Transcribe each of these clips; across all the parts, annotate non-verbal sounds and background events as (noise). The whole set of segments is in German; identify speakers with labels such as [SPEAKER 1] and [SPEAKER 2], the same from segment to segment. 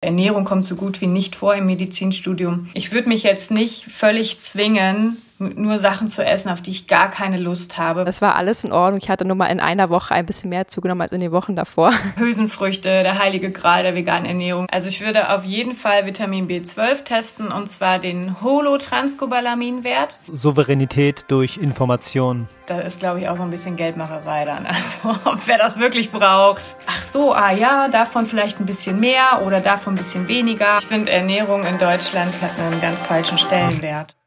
[SPEAKER 1] Ernährung kommt so gut wie nicht vor im Medizinstudium. Ich würde mich jetzt nicht völlig zwingen, nur Sachen zu essen, auf die ich gar keine Lust habe.
[SPEAKER 2] Das war alles in Ordnung. Ich hatte nur mal in einer Woche ein bisschen mehr zugenommen als in den Wochen davor. (laughs)
[SPEAKER 1] Hülsenfrüchte, der heilige Gral der veganen Ernährung. Also ich würde auf jeden Fall Vitamin B12 testen und zwar den Holotranscobalaminwert.
[SPEAKER 3] Souveränität durch Information.
[SPEAKER 1] Da ist, glaube ich, auch so ein bisschen Geldmacherei dann. (laughs) Also, ob wer das wirklich braucht. Ach so, ah ja, davon vielleicht ein bisschen mehr oder davon ein bisschen weniger. Ich finde, Ernährung in Deutschland hat einen ganz falschen Stellenwert.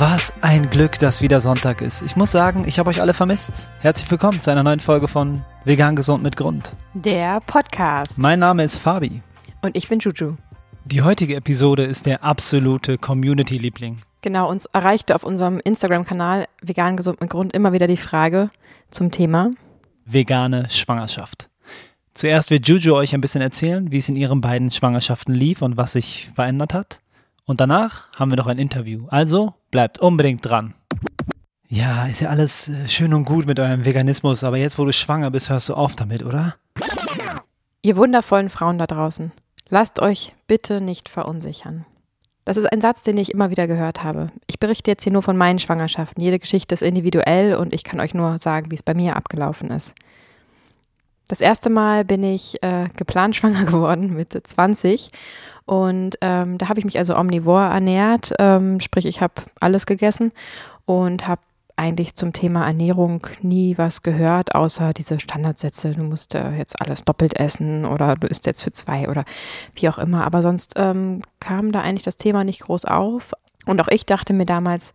[SPEAKER 3] Was ein Glück, dass wieder Sonntag ist. Ich muss sagen, ich habe euch alle vermisst. Herzlich willkommen zu einer neuen Folge von Vegan Gesund mit Grund.
[SPEAKER 2] Der Podcast.
[SPEAKER 3] Mein Name ist Fabi.
[SPEAKER 2] Und ich bin Juju.
[SPEAKER 3] Die heutige Episode ist der absolute Community-Liebling.
[SPEAKER 2] Genau, uns erreichte auf unserem Instagram-Kanal Vegan Gesund mit Grund immer wieder die Frage zum Thema
[SPEAKER 3] vegane Schwangerschaft. Zuerst wird Juju euch ein bisschen erzählen, wie es in ihren beiden Schwangerschaften lief und was sich verändert hat. Und danach haben wir noch ein Interview. Also bleibt unbedingt dran. Ja, ist ja alles äh, schön und gut mit eurem Veganismus, aber jetzt, wo du schwanger bist, hörst du auf damit, oder?
[SPEAKER 2] Ihr wundervollen Frauen da draußen, lasst euch bitte nicht verunsichern. Das ist ein Satz, den ich immer wieder gehört habe. Ich berichte jetzt hier nur von meinen Schwangerschaften. Jede Geschichte ist individuell und ich kann euch nur sagen, wie es bei mir abgelaufen ist. Das erste Mal bin ich äh, geplant (laughs) schwanger geworden mit 20 und ähm, da habe ich mich also omnivor ernährt, ähm, sprich ich habe alles gegessen und habe eigentlich zum Thema Ernährung nie was gehört, außer diese Standardsätze, du musst äh, jetzt alles doppelt essen oder du isst jetzt für zwei oder wie auch immer. Aber sonst ähm, kam da eigentlich das Thema nicht groß auf. Und auch ich dachte mir damals,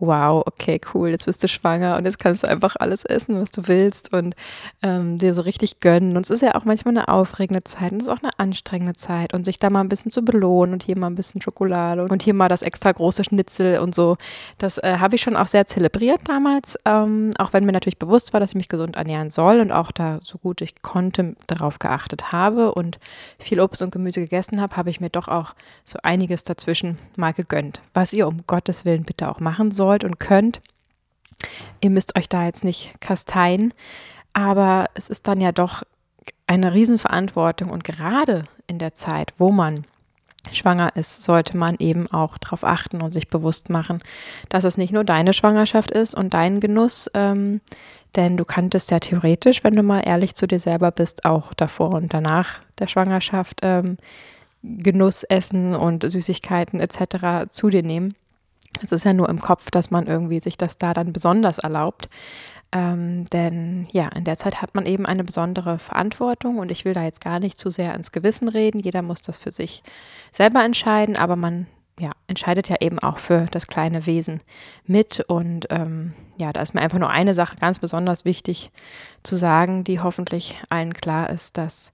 [SPEAKER 2] wow, okay, cool, jetzt bist du schwanger und jetzt kannst du einfach alles essen, was du willst und ähm, dir so richtig gönnen. Und es ist ja auch manchmal eine aufregende Zeit und es ist auch eine anstrengende Zeit und sich da mal ein bisschen zu belohnen und hier mal ein bisschen Schokolade und hier mal das extra große Schnitzel und so. Das äh, habe ich schon auch sehr zelebriert damals, ähm, auch wenn mir natürlich bewusst war, dass ich mich gesund ernähren soll und auch da so gut ich konnte darauf geachtet habe und viel Obst und Gemüse gegessen habe, habe ich mir doch auch so einiges dazwischen mal gegönnt, was ihr um Gottes Willen bitte auch machen sollt wollt und könnt. Ihr müsst euch da jetzt nicht kasteien, aber es ist dann ja doch eine Riesenverantwortung und gerade in der Zeit, wo man schwanger ist, sollte man eben auch darauf achten und sich bewusst machen, dass es nicht nur deine Schwangerschaft ist und dein Genuss, ähm, denn du kanntest ja theoretisch, wenn du mal ehrlich zu dir selber bist, auch davor und danach der Schwangerschaft ähm, Genuss essen und Süßigkeiten etc. zu dir nehmen. Es ist ja nur im Kopf, dass man irgendwie sich das da dann besonders erlaubt. Ähm, denn ja, in der Zeit hat man eben eine besondere Verantwortung und ich will da jetzt gar nicht zu sehr ins Gewissen reden. Jeder muss das für sich selber entscheiden, aber man ja, entscheidet ja eben auch für das kleine Wesen mit. Und ähm, ja, da ist mir einfach nur eine Sache ganz besonders wichtig zu sagen, die hoffentlich allen klar ist, dass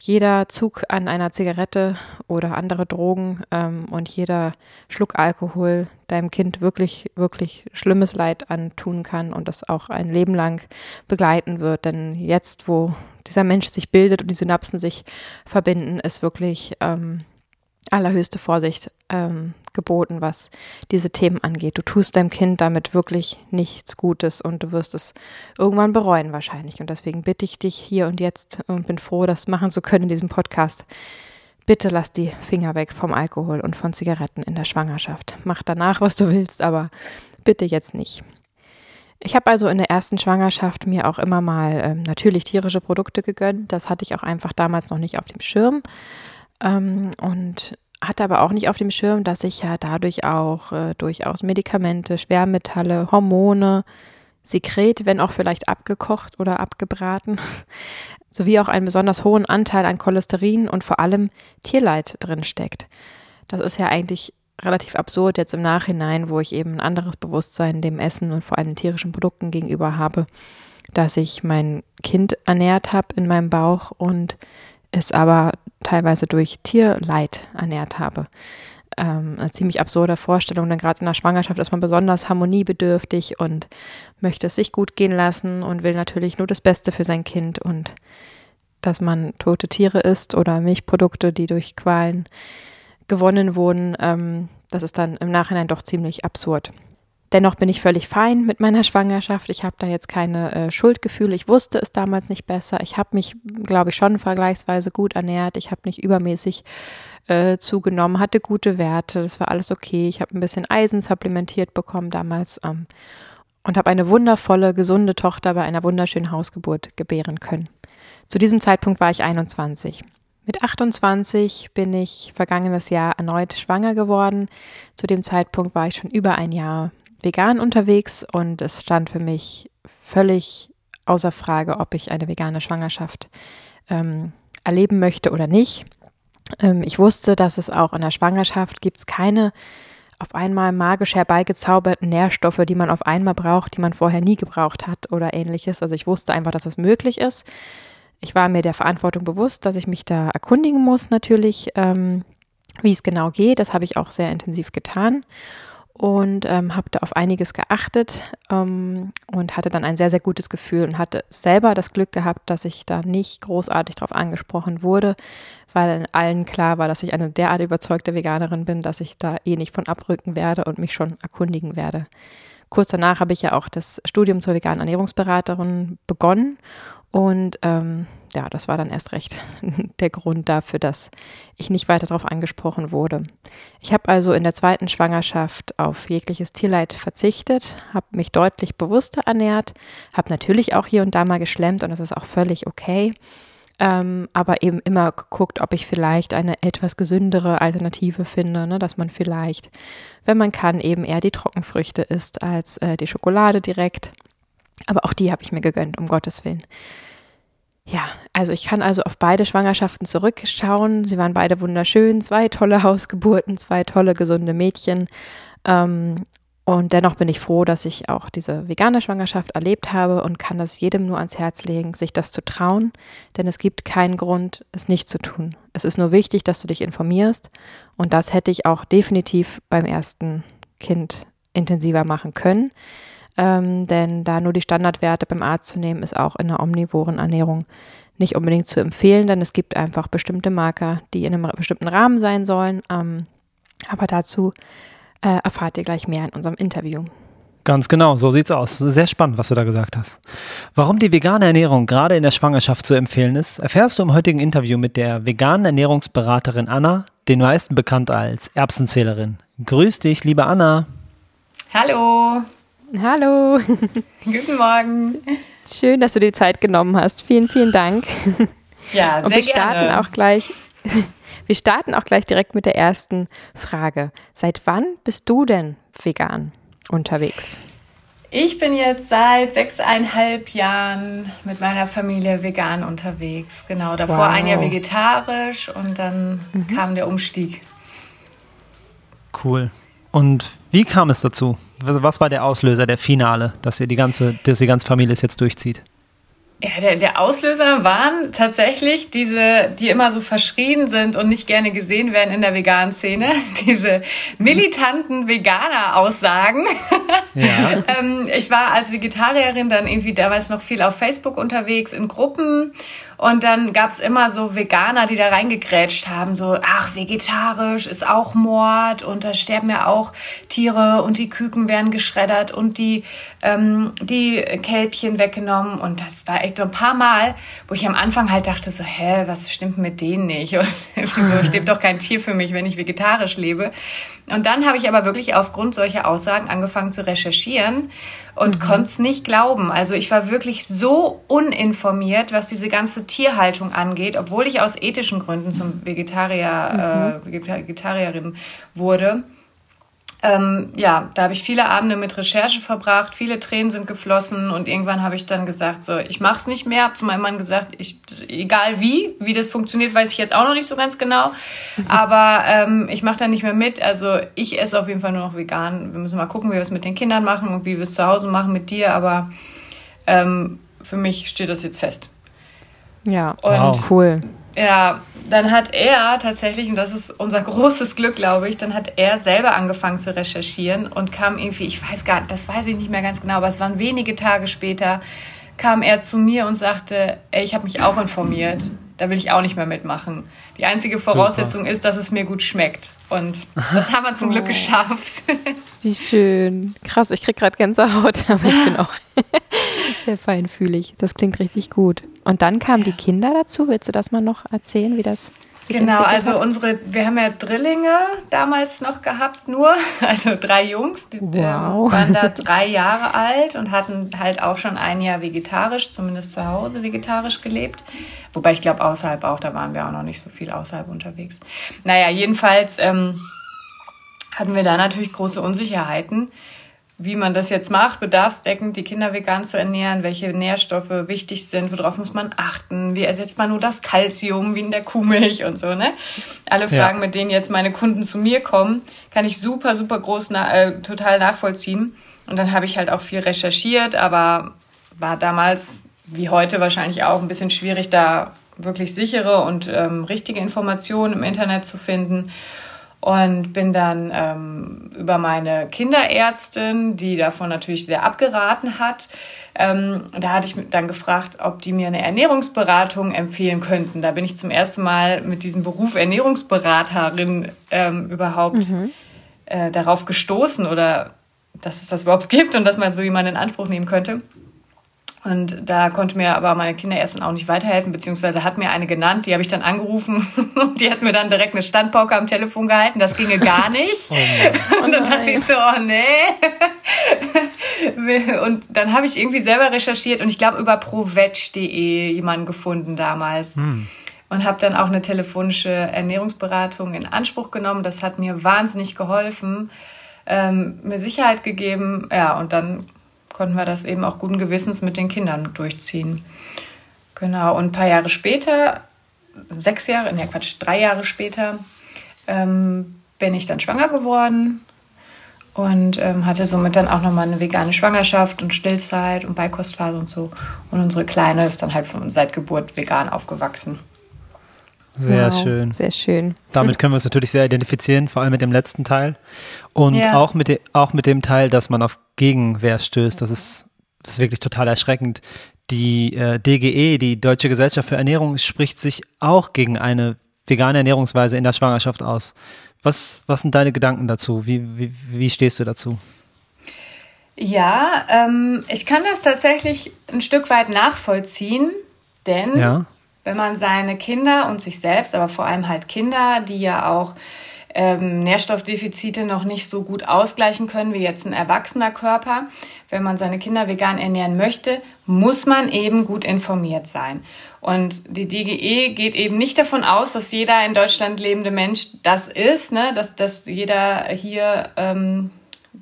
[SPEAKER 2] jeder Zug an einer Zigarette oder andere Drogen ähm, und jeder Schluck Alkohol deinem Kind wirklich, wirklich schlimmes Leid antun kann und das auch ein Leben lang begleiten wird. Denn jetzt, wo dieser Mensch sich bildet und die Synapsen sich verbinden, ist wirklich ähm, allerhöchste Vorsicht ähm, geboten, was diese Themen angeht. Du tust deinem Kind damit wirklich nichts Gutes und du wirst es irgendwann bereuen wahrscheinlich. Und deswegen bitte ich dich hier und jetzt und bin froh, das machen zu können in diesem Podcast. Bitte lass die Finger weg vom Alkohol und von Zigaretten in der Schwangerschaft. Mach danach, was du willst, aber bitte jetzt nicht. Ich habe also in der ersten Schwangerschaft mir auch immer mal ähm, natürlich tierische Produkte gegönnt. Das hatte ich auch einfach damals noch nicht auf dem Schirm. Ähm, und hatte aber auch nicht auf dem Schirm, dass ich ja dadurch auch äh, durchaus Medikamente, Schwermetalle, Hormone, Sekret, wenn auch vielleicht abgekocht oder abgebraten, (laughs) sowie auch einen besonders hohen Anteil an Cholesterin und vor allem Tierleid drin steckt. Das ist ja eigentlich relativ absurd jetzt im Nachhinein, wo ich eben ein anderes Bewusstsein dem Essen und vor allem tierischen Produkten gegenüber habe, dass ich mein Kind ernährt habe in meinem Bauch und es aber teilweise durch Tierleid ernährt habe. Ähm, eine ziemlich absurde Vorstellung, denn gerade in der Schwangerschaft ist man besonders harmoniebedürftig und möchte es sich gut gehen lassen und will natürlich nur das Beste für sein Kind und dass man tote Tiere isst oder Milchprodukte, die durch Qualen gewonnen wurden, ähm, das ist dann im Nachhinein doch ziemlich absurd. Dennoch bin ich völlig fein mit meiner (laughs) Schwangerschaft. Ich habe da jetzt keine äh, Schuldgefühle. Ich wusste es damals nicht besser. Ich habe mich, glaube ich, schon vergleichsweise gut ernährt. Ich habe nicht übermäßig äh, zugenommen, hatte gute Werte. Das war alles okay. Ich habe ein bisschen Eisen supplementiert bekommen damals ähm, und habe eine wundervolle, gesunde Tochter bei einer wunderschönen Hausgeburt gebären können. Zu diesem Zeitpunkt war ich 21. Mit 28 bin ich vergangenes Jahr erneut schwanger geworden. Zu dem Zeitpunkt war ich schon über ein Jahr vegan unterwegs und es stand für mich völlig außer Frage, ob ich eine vegane Schwangerschaft ähm, erleben möchte oder nicht. Ähm, ich wusste, dass es auch in der Schwangerschaft gibt es keine auf einmal magisch herbeigezauberten Nährstoffe, die man auf einmal braucht, die man vorher nie gebraucht hat oder ähnliches. Also ich wusste einfach, dass es das möglich ist. Ich war mir der Verantwortung bewusst, dass ich mich da erkundigen muss natürlich, ähm, wie es genau geht. Das habe ich auch sehr intensiv getan und ähm, habe da auf einiges geachtet ähm, und hatte dann ein sehr, sehr gutes Gefühl und hatte selber das Glück gehabt, dass ich da nicht großartig darauf angesprochen wurde, weil allen klar war, dass ich eine derart überzeugte Veganerin bin, dass ich da eh nicht von abrücken werde und mich schon erkundigen werde. Kurz danach habe ich ja auch das Studium zur veganen Ernährungsberaterin begonnen und ähm, ja, das war dann erst recht (laughs) der Grund dafür, dass ich nicht weiter darauf angesprochen wurde. Ich habe also in der zweiten Schwangerschaft auf jegliches Tierleid verzichtet, habe mich deutlich bewusster ernährt, habe natürlich auch hier und da mal geschlemmt und das ist auch völlig okay. Ähm, aber eben immer geguckt, ob ich vielleicht eine etwas gesündere Alternative finde, ne? dass man vielleicht, wenn man kann, eben eher die Trockenfrüchte isst als äh, die Schokolade direkt. Aber auch die habe ich mir gegönnt, um Gottes Willen. Ja, also ich kann also auf beide Schwangerschaften zurückschauen. Sie waren beide wunderschön, zwei tolle (laughs) Hausgeburten, zwei tolle gesunde Mädchen. Ähm, und dennoch bin ich froh, dass ich auch diese vegane Schwangerschaft erlebt habe und kann das jedem nur ans Herz legen, sich das zu trauen, denn es gibt keinen Grund, es nicht zu tun. Es ist nur wichtig, dass du dich informierst und das hätte ich auch definitiv beim ersten Kind intensiver machen können ähm, denn da nur die Standardwerte beim Arzt zu nehmen, ist auch in einer omnivoren Ernährung nicht unbedingt zu empfehlen, denn es gibt einfach bestimmte Marker, die in einem bestimmten Rahmen sein sollen. Ähm, aber dazu äh, erfahrt ihr gleich mehr in unserem Interview.
[SPEAKER 3] Ganz genau, so sieht's aus. Sehr spannend, was du da gesagt hast. Warum die vegane Ernährung gerade in der Schwangerschaft zu empfehlen ist, erfährst du im heutigen Interview mit der veganen Ernährungsberaterin Anna, den meisten bekannt als Erbsenzählerin. Grüß dich, liebe Anna.
[SPEAKER 1] Hallo.
[SPEAKER 2] Hallo.
[SPEAKER 1] Guten Morgen.
[SPEAKER 2] Schön, dass du dir Zeit genommen hast. Vielen, vielen Dank.
[SPEAKER 1] Ja, sehr
[SPEAKER 2] Und wir starten
[SPEAKER 1] gerne.
[SPEAKER 2] auch gleich. (laughs) Wir starten auch gleich direkt mit der ersten Frage. Seit wann bist du denn vegan unterwegs?
[SPEAKER 1] Ich bin jetzt seit sechseinhalb Jahren mit meiner Familie vegan unterwegs. Genau, davor
[SPEAKER 2] Wow.
[SPEAKER 1] ein Jahr vegetarisch und dann kam der Umstieg.
[SPEAKER 3] Cool. Und wie kam es dazu? Was war der Auslöser, der Finale, dass ihr die ganze, dass die ganze Familie es jetzt durchzieht?
[SPEAKER 1] Ja, der, der Auslöser waren tatsächlich diese, die immer so verschrien sind und nicht gerne gesehen werden in der veganen Szene, (laughs) diese militanten Veganer-Aussagen.
[SPEAKER 3] Ja. (laughs)
[SPEAKER 1] ähm, ich war als Vegetarierin dann irgendwie damals noch viel auf Facebook unterwegs in Gruppen und dann gab's immer so Veganer, die da reingegrätscht haben, so, ach, vegetarisch ist auch Mord und da sterben ja auch Tiere und die Küken werden geschreddert und die, ähm, die Kälbchen weggenommen und das war echt so ein paar Mal, wo ich am Anfang halt dachte so, hä, was stimmt mit denen nicht? Und (laughs) wieso (laughs) stirbt doch kein Tier für mich, wenn ich vegetarisch lebe? Und dann habe ich aber wirklich aufgrund solcher Aussagen angefangen zu recherchieren und konnte es nicht glauben. Also ich war wirklich so uninformiert, was diese ganze Tierhaltung angeht, obwohl ich aus ethischen Gründen zum Vegetarier, äh, Vegetarierin wurde. Ähm, ja, da habe ich viele Abende mit Recherche verbracht, viele Tränen sind geflossen und irgendwann habe ich dann gesagt, so, ich mache es nicht mehr, habe zu meinem Mann gesagt, ich, egal wie, wie das funktioniert, weiß ich jetzt auch noch nicht so ganz genau, (laughs) aber ähm, ich mache da nicht mehr mit, also ich esse auf jeden Fall nur noch vegan. Wir müssen mal gucken, wie wir es mit den Kindern machen und wie wir es zu Hause machen mit dir, aber ähm, für mich steht das jetzt fest.
[SPEAKER 2] Ja,
[SPEAKER 1] Und
[SPEAKER 3] Wow.
[SPEAKER 2] cool.
[SPEAKER 1] Ja, dann hat er tatsächlich, und das ist unser (laughs) großes Glück, glaube ich, dann hat er selber angefangen zu recherchieren und kam irgendwie, ich weiß gar nicht, das weiß ich nicht mehr ganz genau, aber es waren wenige Tage später, kam er zu mir und sagte, ey, ich habe mich auch informiert. Da will ich auch nicht mehr mitmachen. Die einzige Voraussetzung Super. ist, dass es mir gut schmeckt. Und das haben wir zum Glück (laughs) oh. geschafft.
[SPEAKER 2] Wie schön. Krass, ich krieg gerade Gänsehaut, (laughs) aber ich bin auch (laughs) sehr feinfühlig. Das klingt richtig gut. Und dann kamen ja. die Kinder dazu. Willst du das mal noch erzählen, wie das
[SPEAKER 1] Genau, also hat? unsere, wir haben ja Drillinge damals noch gehabt, nur, (laughs) also drei Jungs, die ähm, wow. waren da drei Jahre alt und hatten halt auch schon ein Jahr vegetarisch, zumindest zu Hause vegetarisch gelebt. Wobei ich glaube, außerhalb auch, da waren wir auch noch nicht so viel außerhalb unterwegs. Naja, jedenfalls ähm, hatten wir da natürlich große Unsicherheiten wie man das jetzt macht, bedarfsdeckend die Kinder vegan zu ernähren, welche Nährstoffe wichtig sind, worauf muss man achten, wie ersetzt man nur das Kalzium wie in der Kuhmilch und so, ne? Alle Fragen, ja. mit denen jetzt meine Kunden zu mir kommen, kann ich super, super groß, äh, total nachvollziehen. Und dann habe ich halt auch viel recherchiert, aber war damals, wie heute wahrscheinlich auch, ein bisschen schwierig, da wirklich sichere und ähm, richtige Informationen im Internet zu finden und bin dann ähm, über meine Kinderärztin, die davon natürlich sehr abgeraten hat, ähm, da hatte ich dann gefragt, ob die mir eine Ernährungsberatung empfehlen könnten. Da bin ich zum ersten Mal mit diesem Beruf Ernährungsberaterin ähm, überhaupt mhm. äh, darauf gestoßen oder dass es das überhaupt gibt und dass man so jemanden in Anspruch nehmen könnte. Und da konnte mir aber meine Kinderärztin auch nicht weiterhelfen, beziehungsweise hat mir eine genannt, die habe ich dann angerufen (laughs) und die hat mir dann direkt eine Standpauke am Telefon gehalten, das ginge gar (laughs) nicht. Oh (laughs) und dann dachte ich so, oh nee. und dann habe ich irgendwie selber recherchiert und ich glaube über provetsch.de jemanden gefunden damals. Hm. Und habe dann auch eine telefonische Ernährungsberatung in Anspruch genommen. Das hat mir wahnsinnig geholfen, ähm, mir Sicherheit gegeben. Ja, und dann konnten wir das eben auch guten Gewissens mit den Kindern durchziehen. Genau, und ein paar Jahre später, sechs Jahre, ne Quatsch, drei Jahre später, ähm, bin ich dann schwanger geworden und ähm, hatte somit dann auch nochmal eine vegane Schwangerschaft und Stillzeit und Beikostphase und so. Und unsere Kleine ist dann halt von, seit Geburt vegan aufgewachsen.
[SPEAKER 3] Sehr wow, schön.
[SPEAKER 2] Sehr schön.
[SPEAKER 3] Damit können wir uns natürlich sehr identifizieren, vor allem mit dem letzten Teil. Und ja. auch, mit de, auch mit dem Teil, dass man auf Gegenwehr stößt. Das ist, das ist wirklich total erschreckend. Die äh, DGE, die Deutsche Gesellschaft für Ernährung, spricht sich auch gegen eine vegane Ernährungsweise in der Schwangerschaft aus. Was, was sind deine Gedanken dazu? Wie, wie, wie stehst du dazu?
[SPEAKER 1] Ja, ähm, ich kann das tatsächlich ein Stück weit nachvollziehen, denn ja wenn man seine Kinder und sich selbst, aber vor allem halt Kinder, die ja auch ähm, Nährstoffdefizite noch nicht so gut ausgleichen können wie jetzt ein erwachsener Körper. Wenn man seine Kinder vegan ernähren möchte, muss man eben gut informiert sein. Und die DGE geht eben nicht davon aus, dass jeder in Deutschland lebende Mensch das ist, ne? dass, dass jeder hier ähm,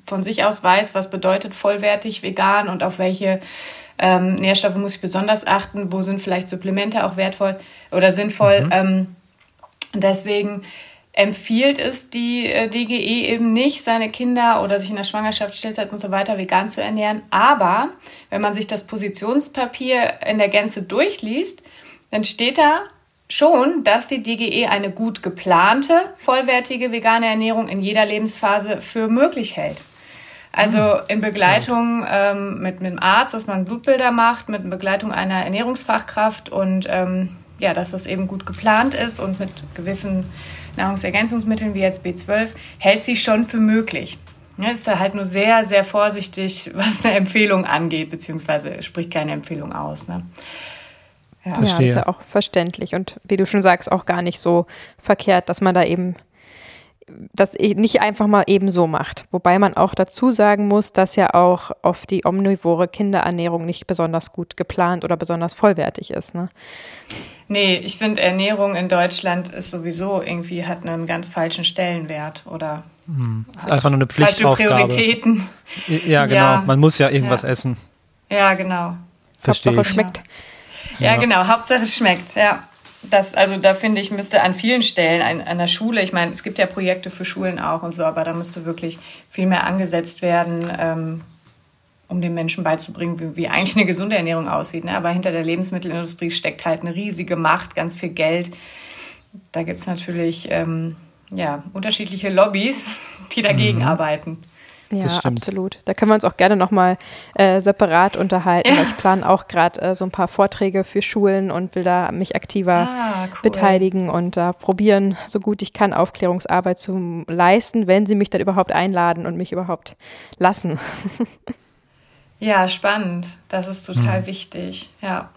[SPEAKER 1] von sich aus weiß, was bedeutet vollwertig vegan und auf welche ähm, Nährstoffe muss ich besonders achten, wo sind vielleicht Supplemente auch wertvoll oder sinnvoll. Mhm. Ähm, deswegen empfiehlt es die äh, DGE eben nicht, seine Kinder oder sich in der Schwangerschaft, Stillzeit und so weiter vegan zu ernähren. Aber wenn man sich das Positionspapier in der Gänze durchliest, dann steht da schon, dass die DGE eine gut geplante, vollwertige vegane Ernährung in jeder Lebensphase für möglich hält. Also hm. in Begleitung ähm, mit, mit dem Arzt, dass man Blutbilder macht, mit Begleitung einer Ernährungsfachkraft und ähm, ja, dass das eben gut geplant ist und mit gewissen Nahrungsergänzungsmitteln wie jetzt B12 hält sich schon für möglich. Ja, ist da halt nur sehr, sehr vorsichtig, (laughs) was eine Empfehlung angeht, beziehungsweise spricht keine Empfehlung aus. Ne?
[SPEAKER 2] Ja. ja, das ist ja auch verständlich und wie du schon sagst, auch gar nicht so verkehrt, dass man da eben das nicht einfach mal eben so macht. Wobei man auch dazu sagen muss, dass ja auch oft die omnivore Kinderernährung nicht besonders gut geplant oder besonders vollwertig ist. Ne?
[SPEAKER 1] Nee, ich finde Ernährung in Deutschland ist sowieso irgendwie hat einen ganz falschen Stellenwert oder
[SPEAKER 3] hm. ist einfach nur eine Pflichtaufgabe.
[SPEAKER 1] Prioritäten.
[SPEAKER 3] Ja, genau. Ja. Man muss ja irgendwas
[SPEAKER 1] ja.
[SPEAKER 3] essen.
[SPEAKER 1] Ja, genau.
[SPEAKER 3] Verstehe.
[SPEAKER 2] Hauptsache schmeckt.
[SPEAKER 1] Ja. ja, genau. Hauptsache es schmeckt. Ja das, also da finde ich, müsste an vielen Stellen, an, an der Schule, ich meine, es gibt ja Projekte für Schulen auch und so, aber da müsste wirklich viel mehr angesetzt werden, ähm, um den Menschen beizubringen, wie, wie eigentlich eine gesunde Ernährung aussieht. Ne? Aber hinter der Lebensmittelindustrie steckt halt eine riesige Macht, ganz viel Geld. Da gibt es natürlich ähm, ja, unterschiedliche Lobbys, (laughs) die dagegen mhm. arbeiten.
[SPEAKER 2] Ja, absolut. Da können wir uns auch gerne nochmal äh, separat unterhalten. Ja. Ich plane auch gerade äh, so ein paar Vorträge für Schulen und will da mich aktiver ah, cool. beteiligen und da äh, probieren, so gut ich kann, Aufklärungsarbeit zu leisten, wenn sie mich dann überhaupt einladen und mich überhaupt lassen. (laughs)
[SPEAKER 1] ja, spannend. Das ist total hm. wichtig. Ja.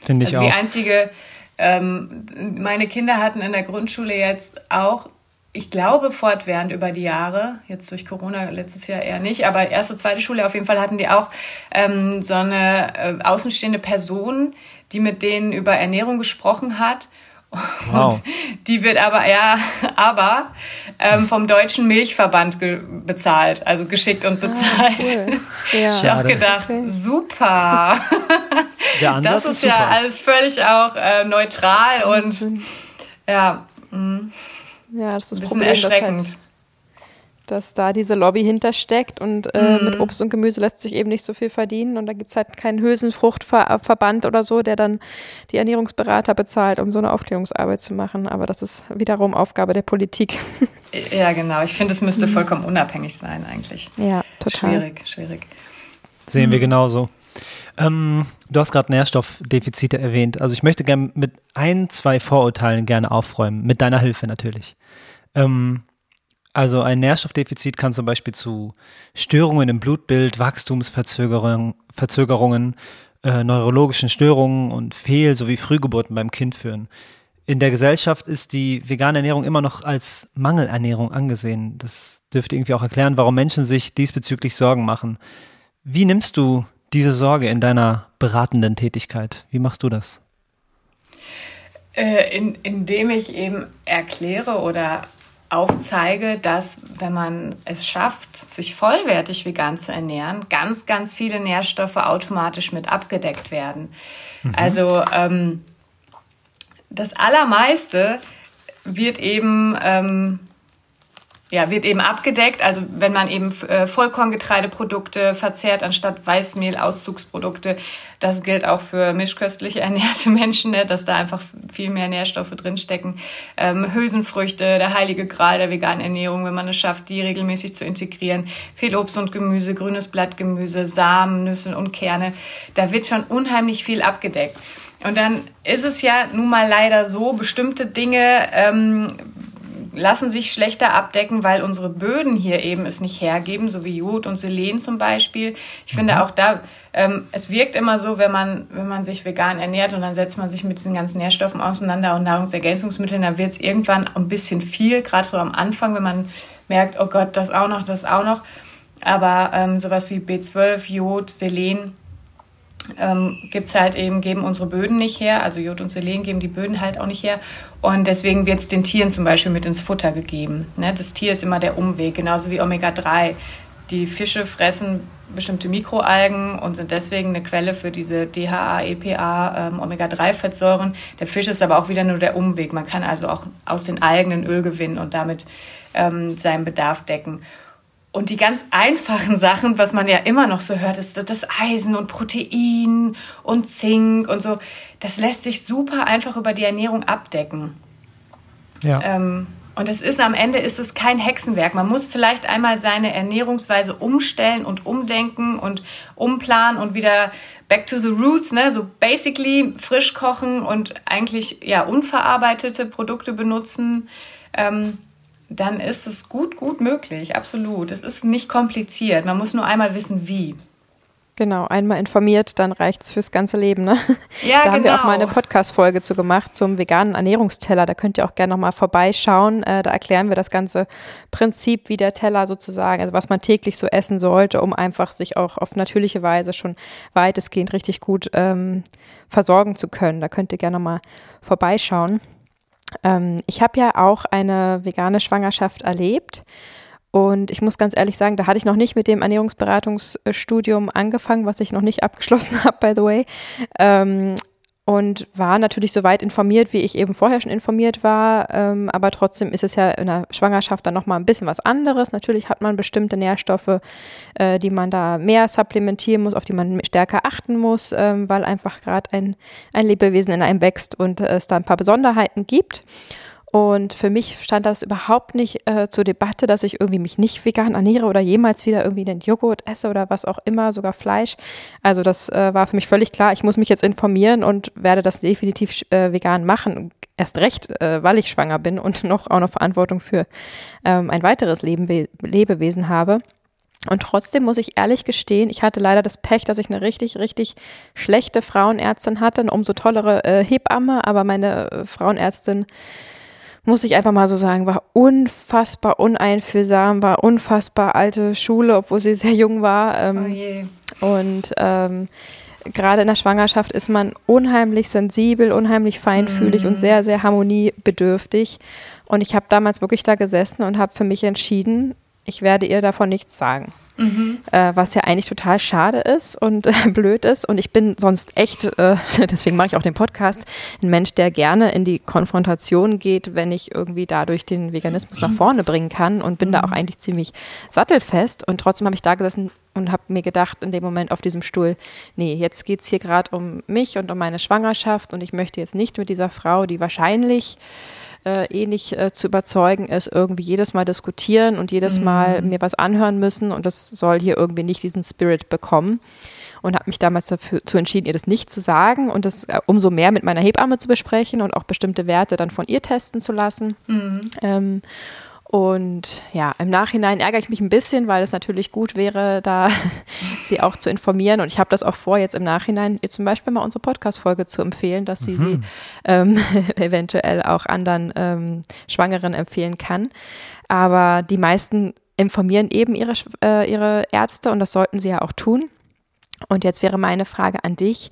[SPEAKER 3] Finde ich
[SPEAKER 1] also
[SPEAKER 3] auch.
[SPEAKER 1] Die einzige, ähm, meine Kinder hatten in der Grundschule jetzt auch ich glaube, fortwährend über die Jahre, jetzt durch Corona letztes Jahr eher nicht, aber erste, zweite Schule auf jeden Fall hatten die auch ähm, so eine äh, außenstehende Person, die mit denen über Ernährung gesprochen hat. Wow. Und die wird aber, ja, aber ähm, vom Deutschen Milchverband bezahlt, also geschickt und ah, bezahlt. Ah, cool. (laughs) ja. Ich habe gedacht, okay. super. (laughs) Der Ansatz das ist, ist ja alles völlig auch äh, neutral und ja. Mh.
[SPEAKER 2] Ja, das ist das Problem, erschreckend. Dass, halt, dass da diese Lobby hintersteckt und äh, mhm. mit Obst und Gemüse lässt sich eben nicht so viel verdienen und da gibt es halt keinen Hülsenfruchtverband oder so, der dann die Ernährungsberater bezahlt, um so eine Aufklärungsarbeit zu machen. Aber das ist wiederum Aufgabe der Politik.
[SPEAKER 1] Ja, genau. Ich finde, es müsste mhm. vollkommen unabhängig sein eigentlich.
[SPEAKER 2] Ja, total.
[SPEAKER 1] Schwierig, schwierig.
[SPEAKER 3] Sehen mhm. wir genauso. Ähm, du hast gerade Nährstoffdefizite erwähnt. Also ich möchte gerne mit ein, zwei Vorurteilen gerne aufräumen, mit deiner Hilfe natürlich. Ähm, also ein Nährstoffdefizit kann zum Beispiel zu Störungen im Blutbild, Wachstumsverzögerungen, Verzögerungen, äh, neurologischen Störungen und Fehl- sowie Frühgeburten beim Kind führen. In der Gesellschaft ist die vegane Ernährung immer noch als Mangelernährung angesehen. Das dürfte irgendwie auch erklären, warum Menschen sich diesbezüglich Sorgen machen. Wie nimmst du diese Sorge in deiner beratenden Tätigkeit? Wie machst du das?
[SPEAKER 1] Äh, in, indem ich eben erkläre oder aufzeige, dass wenn man es schafft, sich vollwertig vegan zu ernähren, ganz, ganz viele Nährstoffe automatisch mit abgedeckt werden. Mhm. Also ähm, das Allermeiste wird eben ähm, ja, wird eben abgedeckt. Also wenn man eben äh, Vollkorngetreideprodukte verzehrt anstatt Weißmehl, Auszugsprodukte, das gilt auch für mischköstlich ernährte (laughs) Menschen, ne, dass da einfach viel mehr Nährstoffe drinstecken. Ähm, Hülsenfrüchte, der heilige Gral der veganen Ernährung, wenn man es schafft, die regelmäßig zu integrieren. Viel Obst und Gemüse, grünes Blattgemüse, Samen, Nüsse und Kerne. Da wird schon unheimlich viel abgedeckt. Und dann ist es ja nun mal leider so, bestimmte Dinge ähm, lassen sich schlechter abdecken, weil unsere Böden hier eben es nicht hergeben, so wie Jod und Selen zum Beispiel. Ich finde mhm. auch da, ähm, es wirkt immer so, wenn man, wenn man sich vegan ernährt und dann setzt man sich mit diesen ganzen Nährstoffen auseinander und Nahrungsergänzungsmitteln, dann wird es irgendwann ein bisschen viel, gerade so am Anfang, wenn man merkt, oh Gott, das auch noch, das auch noch. Aber ähm, sowas wie B12, Jod, Selen, ähm, gibt's halt eben, geben unsere Böden nicht her, also Jod und Selen geben die Böden halt auch nicht her. Und deswegen wird es den Tieren zum Beispiel mit ins Futter gegeben. Ne? Das Tier ist immer der Umweg, genauso wie Omega-3. Die Fische fressen bestimmte Mikroalgen und sind deswegen eine Quelle für diese DHA, EPA, ähm, Omega-3-Fettsäuren. Der Fisch ist aber auch wieder nur der Umweg. Man kann also auch aus den Algen ein Öl gewinnen und damit ähm, seinen Bedarf decken. Und die ganz einfachen Sachen, was man ja immer noch so hört, ist das Eisen und Protein und Zink und so. Das lässt sich super einfach über die Ernährung abdecken. Ja. Ähm, und es ist am Ende ist es kein Hexenwerk. Man muss vielleicht einmal seine Ernährungsweise umstellen und umdenken und umplanen und wieder back to the roots, ne? So basically frisch kochen und eigentlich ja unverarbeitete Produkte benutzen. Ähm, dann ist es gut, gut möglich, absolut. Es ist nicht kompliziert. Man muss nur einmal wissen, wie.
[SPEAKER 2] Genau, einmal informiert, dann reicht es fürs ganze Leben. Ne? Ja, da genau. haben wir auch mal eine genau. Podcast-Folge zu gemacht zum veganen Ernährungsteller. Da könnt ihr auch gerne nochmal vorbeischauen. Äh, da erklären wir das ganze Prinzip, wie der Teller sozusagen, also was man täglich so essen sollte, um einfach sich auch auf natürliche Weise schon weitestgehend richtig gut ähm, versorgen zu können. Da könnt ihr gerne nochmal vorbeischauen. Ähm, ich habe ja auch eine vegane Schwangerschaft erlebt. Und ich muss ganz ehrlich sagen, da hatte ich noch nicht mit dem Ernährungsberatungsstudium angefangen, was ich noch nicht abgeschlossen (laughs) habe, by the way. Ähm, und war natürlich so weit informiert, wie ich eben vorher schon informiert war. Ähm, aber trotzdem ist es ja in der Schwangerschaft dann nochmal ein bisschen was anderes. Natürlich hat man bestimmte Nährstoffe, äh, die man da mehr supplementieren muss, auf die man stärker achten muss, ähm, weil einfach gerade ein, ein Lebewesen in einem wächst und äh, es da ein paar Besonderheiten gibt. Und für mich stand das überhaupt nicht äh, zur Debatte, dass ich irgendwie mich nicht vegan ernähre oder jemals wieder irgendwie den Joghurt esse oder was auch immer, sogar Fleisch. Also das äh, war für mich völlig klar. Ich muss mich jetzt informieren und werde das definitiv äh, vegan machen. Erst recht, äh, weil ich schwanger bin und (laughs) noch auch noch Verantwortung für ähm, ein weiteres Leben, Lebewesen habe. Und trotzdem muss ich ehrlich gestehen, ich hatte leider das Pech, dass ich eine richtig, richtig schlechte Frauenärztin hatte, eine umso tollere äh, Hebamme, aber meine äh, Frauenärztin muss ich einfach mal so sagen, war unfassbar uneinfühlsam, war unfassbar alte Schule, obwohl sie sehr jung war. Ähm, oh. Und ähm, gerade in der Schwangerschaft ist man unheimlich sensibel, unheimlich feinfühlig mhm. und sehr, sehr harmoniebedürftig. Und ich habe damals wirklich da gesessen und habe für mich entschieden, ich werde ihr davon nichts sagen. Mhm. Äh, was ja eigentlich total schade ist und äh, (laughs) blöd ist. Und ich bin sonst echt, äh, (laughs) deswegen mache ich auch den Podcast, ein Mensch, der gerne in die Konfrontation geht, wenn ich irgendwie dadurch den Veganismus nach vorne bringen kann und bin mhm. da auch eigentlich ziemlich sattelfest. Und trotzdem habe ich da gesessen und habe mir gedacht in dem Moment auf diesem Stuhl, nee, jetzt geht es hier gerade um mich und um meine Schwangerschaft und ich möchte jetzt nicht mit dieser Frau, die wahrscheinlich äh, eh nicht äh, zu überzeugen ist, irgendwie jedes Mal diskutieren und jedes mhm. Mal mir was anhören müssen und das soll hier irgendwie nicht diesen Spirit bekommen und habe mich damals dafür zu entschieden, ihr das nicht zu sagen und das äh, umso mehr mit meiner Hebamme zu besprechen und auch bestimmte Werte dann von ihr testen zu lassen. Mhm. Ähm, und ja, im Nachhinein ärgere ich mich ein bisschen, weil es natürlich gut wäre, da (laughs) sie auch zu informieren. Und ich habe das auch vor, jetzt im Nachhinein ihr zum Beispiel mal unsere Podcast-Folge zu empfehlen, dass sie mhm. sie ähm, (laughs) eventuell auch anderen ähm, Schwangeren empfehlen kann. Aber die meisten informieren eben ihre, äh, ihre Ärzte und das sollten sie ja auch tun. Und jetzt wäre meine Frage an dich.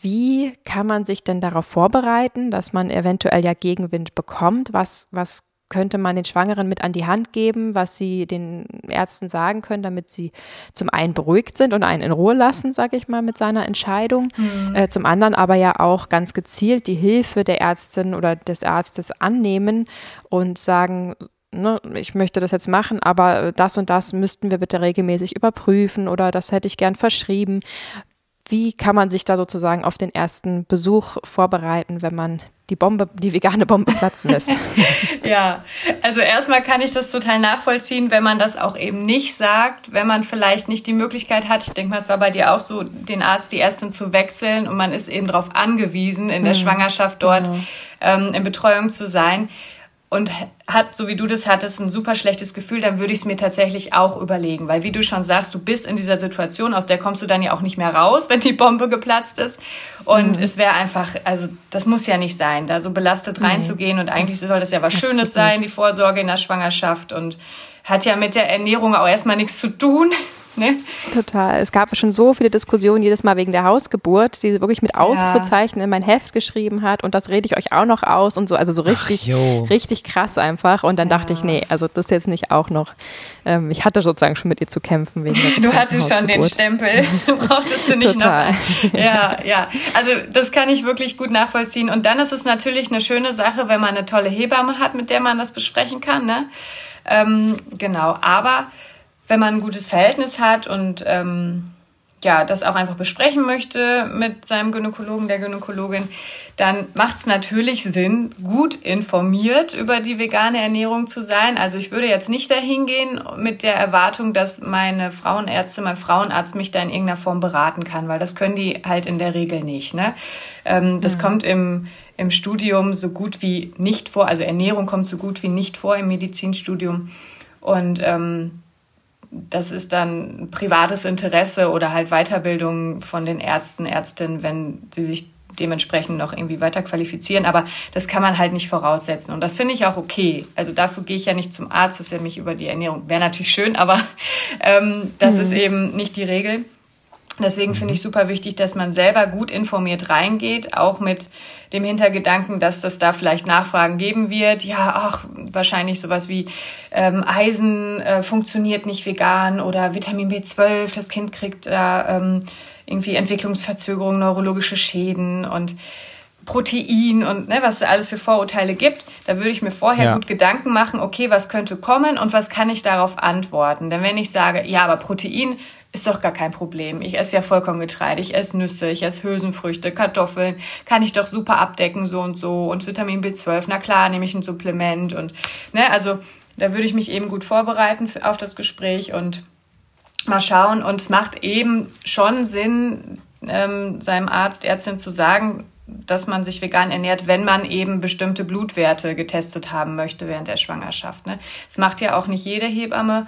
[SPEAKER 2] Wie kann man sich denn darauf vorbereiten, dass man eventuell ja Gegenwind bekommt? Was, was könnte man den Schwangeren mit an die Hand geben, was sie den Ärzten sagen können, damit sie zum einen beruhigt sind und einen in Ruhe lassen, sage ich mal, mit seiner Entscheidung. Mhm. Äh, zum anderen aber ja auch ganz gezielt die Hilfe der Ärztin oder des Arztes annehmen und sagen, Ne, ich möchte das jetzt machen, aber das und das müssten wir bitte regelmäßig überprüfen oder das hätte ich gern verschrieben. Wie kann man sich da sozusagen auf den ersten Besuch vorbereiten, wenn man die Bombe, die vegane Bombe platzen lässt. (laughs)
[SPEAKER 1] ja, also erstmal kann ich das total nachvollziehen, wenn man das auch eben nicht sagt, wenn man vielleicht nicht die Möglichkeit hat, ich denke mal, es war bei dir auch so, den Arzt, die Ärztin zu wechseln und man ist eben darauf angewiesen, in der mhm. Schwangerschaft dort mhm. ähm, in Betreuung zu sein und hat, so wie du das hattest, ein super schlechtes Gefühl, dann würde ich es mir tatsächlich auch überlegen. Weil wie du schon sagst, du bist in dieser Situation, aus der kommst du dann ja auch nicht mehr raus, (laughs) wenn die Bombe geplatzt ist. Und mhm. es wäre einfach, also das muss ja nicht sein, da so belastet reinzugehen. Und eigentlich soll das ja was Schönes sein, die Vorsorge in der Schwangerschaft. Und hat ja mit der Ernährung auch erstmal nichts zu tun. (laughs) Ne?
[SPEAKER 2] Total. Es gab schon so viele Diskussionen jedes Mal wegen der Hausgeburt, die sie wirklich mit Ausrufezeichen ja. in mein Heft geschrieben hat und das rede ich euch auch noch aus und so, also so richtig, richtig krass einfach. Und dann ja. dachte ich, nee, also das jetzt nicht auch noch. Ähm, ich hatte sozusagen schon mit ihr zu kämpfen wegen
[SPEAKER 1] der (laughs) Du hattest schon den Stempel, (laughs) brauchtest du nicht Total. noch. Ja, ja. Also das kann ich wirklich gut nachvollziehen. Und dann ist es natürlich eine schöne Sache, wenn man eine tolle Hebamme hat, mit der man das besprechen kann. Ne? Ähm, genau, aber wenn man ein gutes Verhältnis hat und ähm, ja, das auch einfach besprechen möchte mit seinem Gynäkologen, der Gynäkologin, dann macht es natürlich Sinn, gut informiert über die vegane Ernährung zu sein. Also ich würde jetzt nicht dahin gehen mit der Erwartung, dass meine Frauenärzte, mein Frauenarzt mich da in irgendeiner Form beraten kann, weil das können die halt in der Regel nicht. Ne? Ähm, das mhm. kommt im, im Studium so gut wie nicht vor, also Ernährung kommt so gut wie nicht vor im Medizinstudium. Und ähm, das ist dann privates Interesse oder halt Weiterbildung von den Ärzten, Ärztinnen, wenn sie sich dementsprechend noch irgendwie weiter qualifizieren. Aber das kann man halt nicht voraussetzen. Und das finde ich auch okay. Also dafür gehe ich ja nicht zum Arzt, dass er mich über die Ernährung, wäre natürlich schön, aber (laughs) ähm, das mhm. ist eben nicht die Regel. Deswegen finde ich super wichtig, dass man selber gut informiert reingeht, auch mit dem Hintergedanken, dass das da vielleicht Nachfragen geben wird. Ja, ach, wahrscheinlich sowas wie ähm, Eisen äh, funktioniert nicht vegan oder Vitamin B12, das Kind kriegt da ähm, irgendwie Entwicklungsverzögerungen, neurologische Schäden und Protein und ne, was es alles für Vorurteile gibt, da würde ich mir vorher ja. gut Gedanken machen, okay, was könnte kommen und was kann ich darauf antworten? Denn wenn ich sage, ja, aber Protein ist doch gar kein Problem. Ich esse ja Vollkorngetreide, ich esse Nüsse, ich esse Hülsenfrüchte, Kartoffeln, kann ich doch super abdecken, so und so. Und Vitamin B12, na klar, nehme ich ein Supplement und, ne, also da würde ich mich eben gut vorbereiten auf das Gespräch und mal schauen. Und es macht eben schon Sinn, ähm, seinem Arzt, Ärztin zu sagen, dass man sich vegan ernährt, wenn man eben bestimmte Blutwerte getestet haben möchte während der Schwangerschaft. Ne? Das macht ja auch nicht jede Hebamme.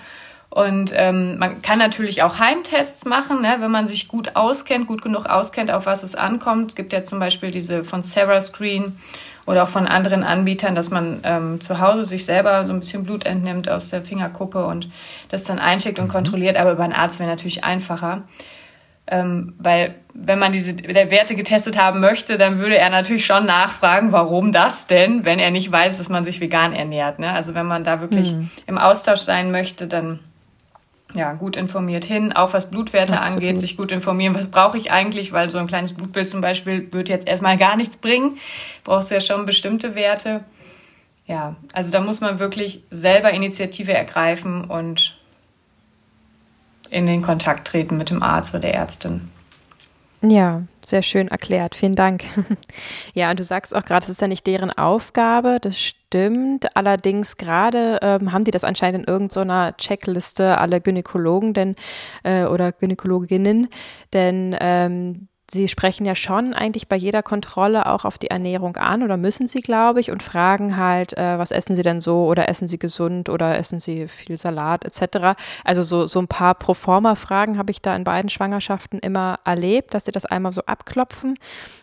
[SPEAKER 1] Und ähm, man kann natürlich auch Heimtests machen, ne, wenn man sich gut auskennt, gut genug auskennt, auf was es ankommt. Es gibt ja zum Beispiel diese von Sarah Screen oder auch von anderen Anbietern, dass man ähm, zu Hause sich selber so ein bisschen Blut entnimmt aus der Fingerkuppe und das dann einschickt und mhm. kontrolliert. Aber über einen Arzt wäre natürlich einfacher. Ähm, weil wenn man diese Werte getestet haben möchte, dann würde er natürlich schon nachfragen, warum das denn, wenn er nicht weiß, dass man sich vegan ernährt. Ne? Also wenn man da wirklich mhm. im Austausch sein möchte, dann ja, gut informiert hin, auch was Blutwerte Absolut. angeht, sich gut informieren, was brauche ich eigentlich, weil so ein kleines Blutbild zum Beispiel wird jetzt erstmal gar nichts bringen, brauchst du ja schon bestimmte Werte. Ja, also da muss man wirklich selber Initiative ergreifen und in den Kontakt treten mit dem Arzt oder der Ärztin.
[SPEAKER 2] Ja, sehr schön erklärt. Vielen Dank. (laughs) ja, und du sagst auch gerade, das ist ja nicht deren Aufgabe. Das stimmt. Allerdings gerade ähm, haben die das anscheinend in irgendeiner Checkliste alle Gynäkologen denn, äh, oder Gynäkologinnen, denn ähm, Sie sprechen ja schon eigentlich bei jeder Kontrolle auch auf die Ernährung an oder müssen Sie, glaube ich, und fragen halt, äh, was essen Sie denn so oder essen Sie gesund oder essen Sie viel Salat etc. Also so, so ein paar Proforma-Fragen habe ich da in beiden Schwangerschaften immer erlebt, dass Sie das einmal so abklopfen.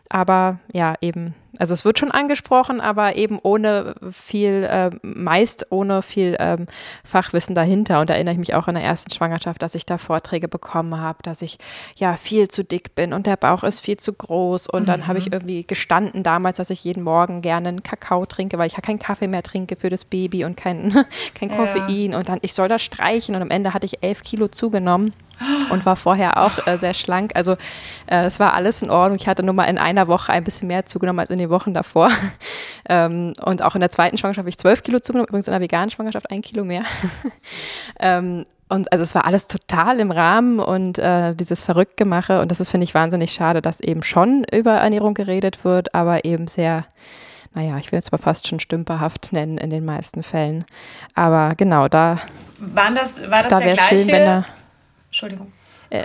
[SPEAKER 2] Aber ja, eben also es wird schon angesprochen, aber eben ohne viel, äh, meist ohne viel ähm, Fachwissen dahinter. Und da erinnere ich mich auch an der ersten Schwangerschaft, dass ich da Vorträge bekommen habe, dass ich ja viel zu dick bin und der Bauch ist viel zu groß. Und dann habe ich mhm. irgendwie gestanden damals, dass ich jeden Morgen gerne einen Kakao trinke, weil ich ja keinen Kaffee mehr trinke für das Baby und (laughs) kein, kein Koffein. Ja. Und dann, ich soll das streichen. Und am Ende hatte ich elf Kilo zugenommen und war vorher auch äh, sehr schlank. Also äh, es war alles in Ordnung. Ich hatte nur mal in einer Woche ein bisschen mehr zugenommen als in den Wochen davor. (laughs) ähm, und auch in der zweiten Schwangerschaft habe ich zwölf Kilo zugenommen, übrigens in der veganen Schwangerschaft ein Kilo mehr. (laughs) ähm, und also es war alles total im Rahmen und äh, dieses Verrücktgemache. Und das ist, finde ich, wahnsinnig schade, dass eben schon über Ernährung geredet wird, aber eben sehr naja, ich will es aber fast schon stümperhaft nennen in den meisten Fällen. Aber genau, da.
[SPEAKER 1] Waren das, war das da der gleiche? Schön, Entschuldigung. Äh,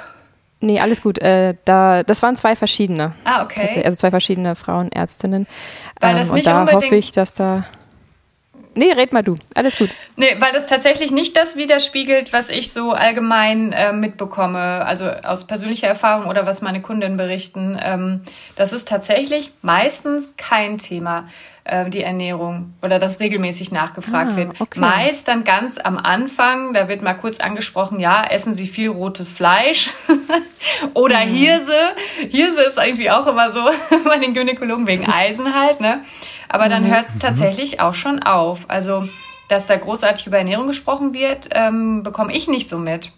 [SPEAKER 2] nee, alles gut. Äh, da, das waren zwei verschiedene.
[SPEAKER 1] Ah, okay.
[SPEAKER 2] Also zwei verschiedene Frauenärztinnen. Weil das ähm, nicht und da hoffe ich, dass da. Nee, red mal du. Alles gut.
[SPEAKER 1] Nee, weil das tatsächlich nicht das widerspiegelt, was ich so allgemein äh, mitbekomme, also aus persönlicher Erfahrung oder was meine Kundinnen berichten. Ähm, das ist tatsächlich meistens kein Thema. Äh, die Ernährung oder das regelmäßig nachgefragt ah, wird. Okay. Meist dann ganz am Anfang, da wird mal kurz angesprochen, ja, essen Sie viel rotes Fleisch (laughs) oder mhm. Hirse. Hirse ist irgendwie auch immer so (laughs) bei den Gynäkologen wegen Eisen halt, ne? Aber dann mhm. hört es mhm. tatsächlich auch schon auf. Also, dass da großartig über Ernährung gesprochen wird, ähm, bekomme ich nicht so mit.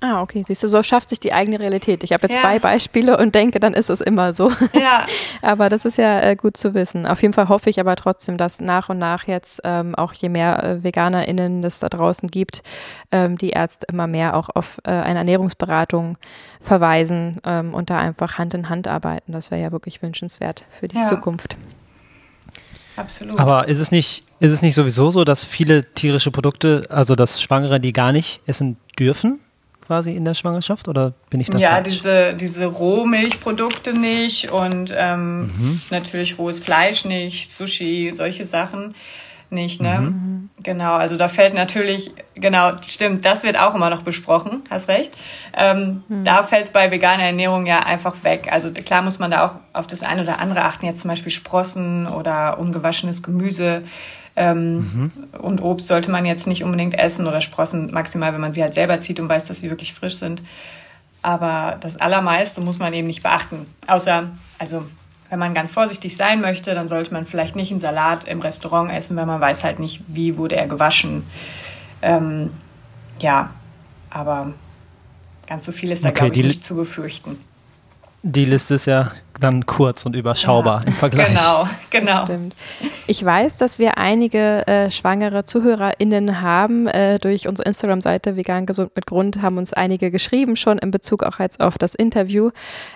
[SPEAKER 2] Ah, okay. Siehst du, so schafft sich die eigene Realität. Ich habe jetzt ja. zwei Beispiele und denke, dann ist es immer so. Ja. (laughs) aber das ist ja äh, gut zu wissen. Auf jeden Fall hoffe ich aber trotzdem, dass nach und nach jetzt ähm, auch je mehr äh, VeganerInnen es da draußen gibt, ähm, die Ärzte immer mehr auch auf äh, eine Ernährungsberatung verweisen ähm, und da einfach Hand in Hand arbeiten. Das wäre ja wirklich wünschenswert für die ja. Zukunft.
[SPEAKER 3] Absolut. Aber ist es nicht, ist es nicht sowieso so, dass viele tierische Produkte, also dass Schwangere die gar nicht essen dürfen? Quasi in der Schwangerschaft oder bin ich da
[SPEAKER 1] Ja,
[SPEAKER 3] falsch?
[SPEAKER 1] diese, diese Rohmilchprodukte nicht und ähm, mhm. natürlich rohes Fleisch nicht, Sushi, solche Sachen nicht, ne? Mhm. Genau, also da fällt natürlich, genau, stimmt, das wird auch immer noch besprochen, hast recht. Ähm, mhm. Da fällt es bei veganer Ernährung ja einfach weg. Also klar muss man da auch auf das eine oder andere achten, jetzt zum Beispiel Sprossen oder ungewaschenes Gemüse ähm, mhm. Und Obst sollte man jetzt nicht unbedingt essen oder Sprossen maximal, wenn man sie halt selber zieht und weiß, dass sie wirklich frisch sind. Aber das Allermeiste muss man eben nicht beachten. Außer, also wenn man ganz vorsichtig sein möchte, dann sollte man vielleicht nicht einen Salat im Restaurant essen, weil man weiß halt nicht, wie wurde er gewaschen. Ähm, ja, aber ganz so viel ist da, okay, glaube ich, nicht zu befürchten.
[SPEAKER 3] Die Liste ist ja dann kurz und überschaubar ja, im Vergleich.
[SPEAKER 1] Genau, genau.
[SPEAKER 2] Stimmt. Ich weiß, dass wir einige äh, schwangere ZuhörerInnen haben. Äh, durch unsere Instagram-Seite Vegan Gesund mit Grund haben uns einige geschrieben, schon in Bezug auch jetzt auf das Interview.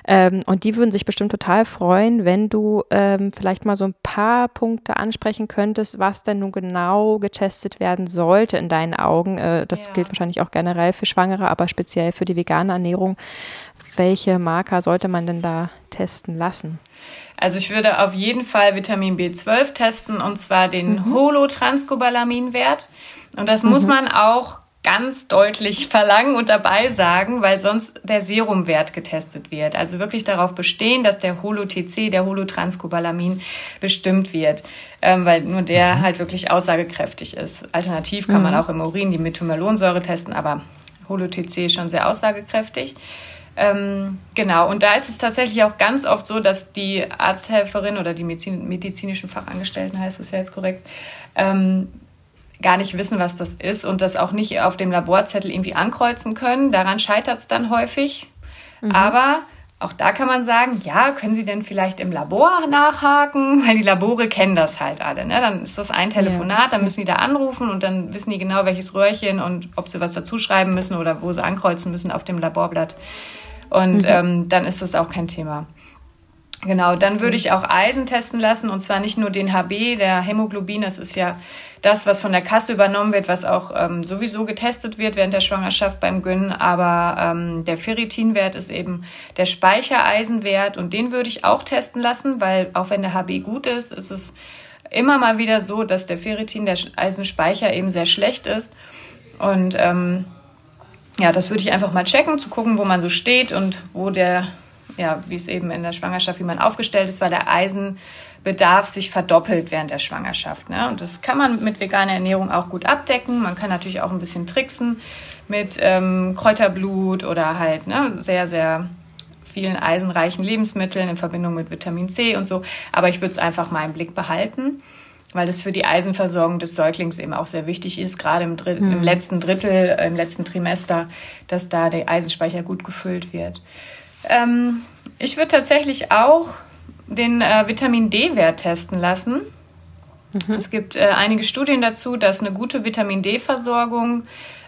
[SPEAKER 2] Ähm, und die würden sich bestimmt total freuen, wenn du ähm, vielleicht mal so ein paar Punkte ansprechen könntest, was denn nun genau getestet werden sollte in deinen Augen. Äh, das ja. gilt wahrscheinlich auch generell für Schwangere, aber speziell für die vegane Ernährung welche Marker sollte man denn da testen lassen?
[SPEAKER 1] Also ich würde auf jeden Fall Vitamin B12 testen und zwar den mhm. Holotranscobalamin-Wert. Und das mhm. muss man auch ganz deutlich (laughs) verlangen und dabei sagen, weil sonst der Serumwert getestet wird. Also wirklich darauf bestehen, dass der Holo-TC, der Holotranscobalamin bestimmt wird, ähm, weil nur der mhm. halt wirklich aussagekräftig ist. Alternativ kann man mhm. auch im Urin die Methymellonsäure testen, aber Holo-TC ist schon sehr aussagekräftig. Ähm, genau, und da ist es tatsächlich auch ganz oft so, dass die Arzthelferin oder die Medizin, medizinischen Fachangestellten, heißt es ja jetzt korrekt, ähm, gar nicht wissen, was das ist und das auch nicht auf dem Laborzettel irgendwie ankreuzen können. Daran scheitert es dann häufig. Mhm. Aber auch da kann man sagen, ja, können Sie denn vielleicht im Labor nachhaken? (laughs) Weil die Labore kennen das halt alle. Ne? Dann ist das ein Telefonat, ja. dann müssen die da anrufen und dann wissen die genau, welches Röhrchen und ob sie was dazu schreiben müssen oder wo sie ankreuzen müssen auf dem Laborblatt. Und mhm. ähm, dann ist das auch kein Thema. Genau, dann würde ich auch Eisen testen lassen und zwar nicht nur den HB, der Hämoglobin, das ist ja das, was von der Kasse übernommen wird, was auch ähm, sowieso getestet wird während der Schwangerschaft beim Gyn, aber ähm, der Ferritinwert ist eben der Speichereisenwert und den würde ich auch testen lassen, weil auch wenn der HB gut ist, ist es immer mal wieder so, dass der Ferritin, der Eisenspeicher eben sehr schlecht ist und ähm, ja, das würde ich einfach mal checken, zu gucken, wo man so steht und wo der, ja, wie es eben in der Schwangerschaft, wie man aufgestellt ist, weil der Eisenbedarf sich verdoppelt während der Schwangerschaft. Ne? Und das kann man mit veganer Ernährung auch gut abdecken. Man kann natürlich auch ein bisschen tricksen mit ähm, Kräuterblut oder halt ne, sehr, sehr vielen eisenreichen Lebensmitteln in Verbindung mit Vitamin C und so. Aber ich würde es einfach mal im Blick behalten weil das für die Eisenversorgung des Säuglings eben auch sehr wichtig ist, gerade im, Dr hm. im letzten Drittel, äh, im letzten Trimester, dass da der Eisenspeicher gut gefüllt wird. Ähm, ich würde tatsächlich auch den äh, Vitamin D-Wert testen lassen. Mhm. Es gibt äh, einige Studien dazu, dass eine gute Vitamin D-Versorgung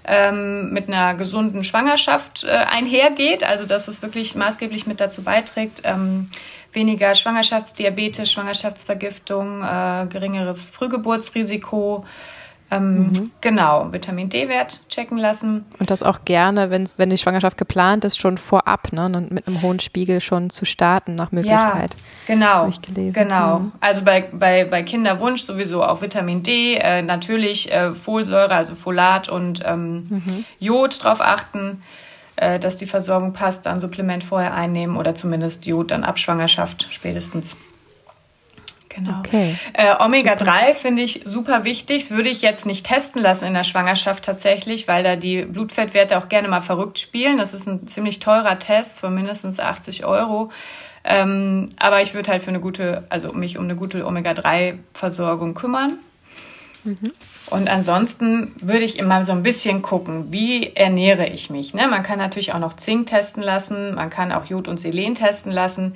[SPEAKER 1] ähm, mit einer gesunden Schwangerschaft äh, einhergeht, also dass es wirklich maßgeblich mit dazu beiträgt, ähm, weniger Schwangerschaftsdiabetes, Schwangerschaftsvergiftung, äh, geringeres Frühgeburtsrisiko. Ähm, mhm. Genau, Vitamin D-Wert checken lassen.
[SPEAKER 2] Und das auch gerne, wenn's, wenn die Schwangerschaft geplant ist, schon vorab, ne, mit einem hohen Spiegel schon zu starten nach Möglichkeit.
[SPEAKER 1] Ja, genau. Genau. Mhm. Also bei, bei, bei Kinderwunsch sowieso auch Vitamin D, äh, natürlich äh, Folsäure, also Folat und ähm, mhm. Jod drauf achten äh, dass die Versorgung passt, dann Supplement vorher einnehmen oder zumindest Jod dann ab Schwangerschaft spätestens. Genau. Okay. Äh, Omega-3 finde ich super wichtig. Das würde ich jetzt nicht testen lassen in der Schwangerschaft tatsächlich, weil da die Blutfettwerte auch gerne mal verrückt spielen. Das ist ein ziemlich teurer Test von mindestens 80 Euro. Ähm, aber ich würde halt für eine gute, also mich um eine gute Omega-3-Versorgung kümmern. Mhm. Und ansonsten würde ich immer so ein bisschen gucken, wie ernähre ich mich. Ne? Man kann natürlich auch noch Zink testen lassen, man kann auch Jod und Selen testen lassen.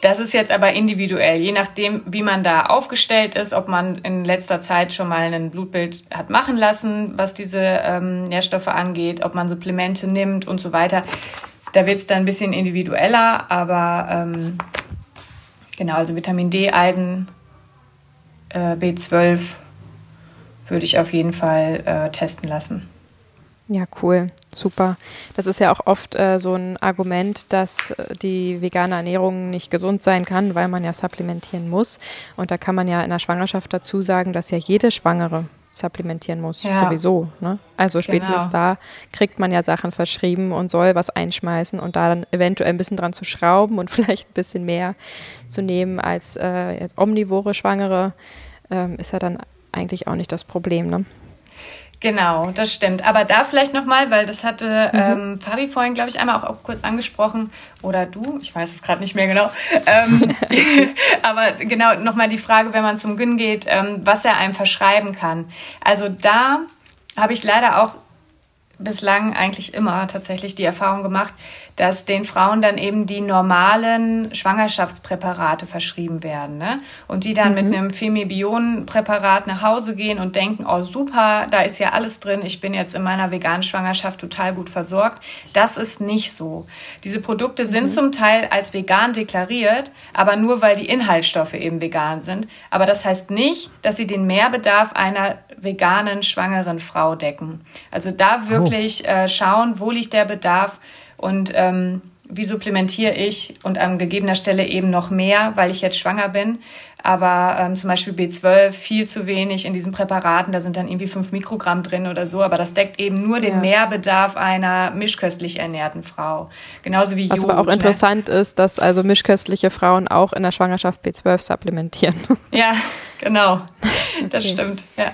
[SPEAKER 1] Das ist jetzt aber individuell, je nachdem, wie man da aufgestellt ist, ob man in letzter Zeit schon mal ein Blutbild hat machen lassen, was diese ähm, Nährstoffe angeht, ob man Supplemente nimmt und so weiter. Da wird es dann ein bisschen individueller, aber ähm, genau, also Vitamin D, Eisen, äh, B12, würde ich auf jeden Fall äh, testen lassen.
[SPEAKER 2] Ja, cool, super. Das ist ja auch oft äh, so ein Argument, dass äh, die vegane Ernährung nicht gesund sein kann, weil man ja supplementieren muss. Und da kann man ja in der Schwangerschaft dazu sagen, dass ja jede Schwangere supplementieren muss, ja. sowieso. Ne? Also spätestens genau. da kriegt man ja Sachen verschrieben und soll was einschmeißen und da dann eventuell ein bisschen dran zu schrauben und (laughs) vielleicht ein bisschen mehr zu nehmen als äh, omnivore Schwangere, ähm, ist ja dann eigentlich auch nicht das Problem, ne?
[SPEAKER 1] Genau, das stimmt. Aber da vielleicht nochmal, weil das hatte mhm. ähm, Fabi vorhin, glaube ich, einmal auch, auch, kurz angesprochen. Oder du, ich weiß es gerade nicht mehr genau. Ähm, (laughs) (laughs) aber genau, nochmal die Frage, wenn man zum Gyn geht, ähm, was er einem verschreiben kann. Also da habe ich leider auch bislang eigentlich immer tatsächlich die Erfahrung gemacht, dass den Frauen dann eben die normalen Schwangerschaftspräparate verschrieben werden. Ne? Und die dann mhm. mit einem Femibionenpräparat nach Hause gehen und denken, oh super, da ist ja alles drin, ich bin jetzt in meiner veganen Schwangerschaft total gut versorgt. Das ist nicht so. Diese Produkte sind mhm. zum Teil als vegan deklariert, aber nur weil die Inhaltsstoffe eben vegan sind. Aber das heißt nicht, dass sie den Mehrbedarf einer veganen schwangeren Frau decken. Also da oh. wirklich oh. äh, schauen, wo liegt der Bedarf und ähm, wie supplementiere ich und an gegebener Stelle eben noch mehr, weil ich jetzt schwanger bin. Aber ähm, zum Beispiel B12 viel zu wenig in diesen Präparaten, da sind dann irgendwie fünf Mikrogramm drin oder so, aber das deckt eben nur den ja. Mehrbedarf einer mischköstlich ernährten Frau. Genauso wie
[SPEAKER 2] Was Jod. Was aber auch ne? interessant ist, dass also mischköstliche Frauen auch in der Schwangerschaft B12 supplementieren. (laughs)
[SPEAKER 1] Ja, genau. (laughs) Das okay. stimmt. Ja.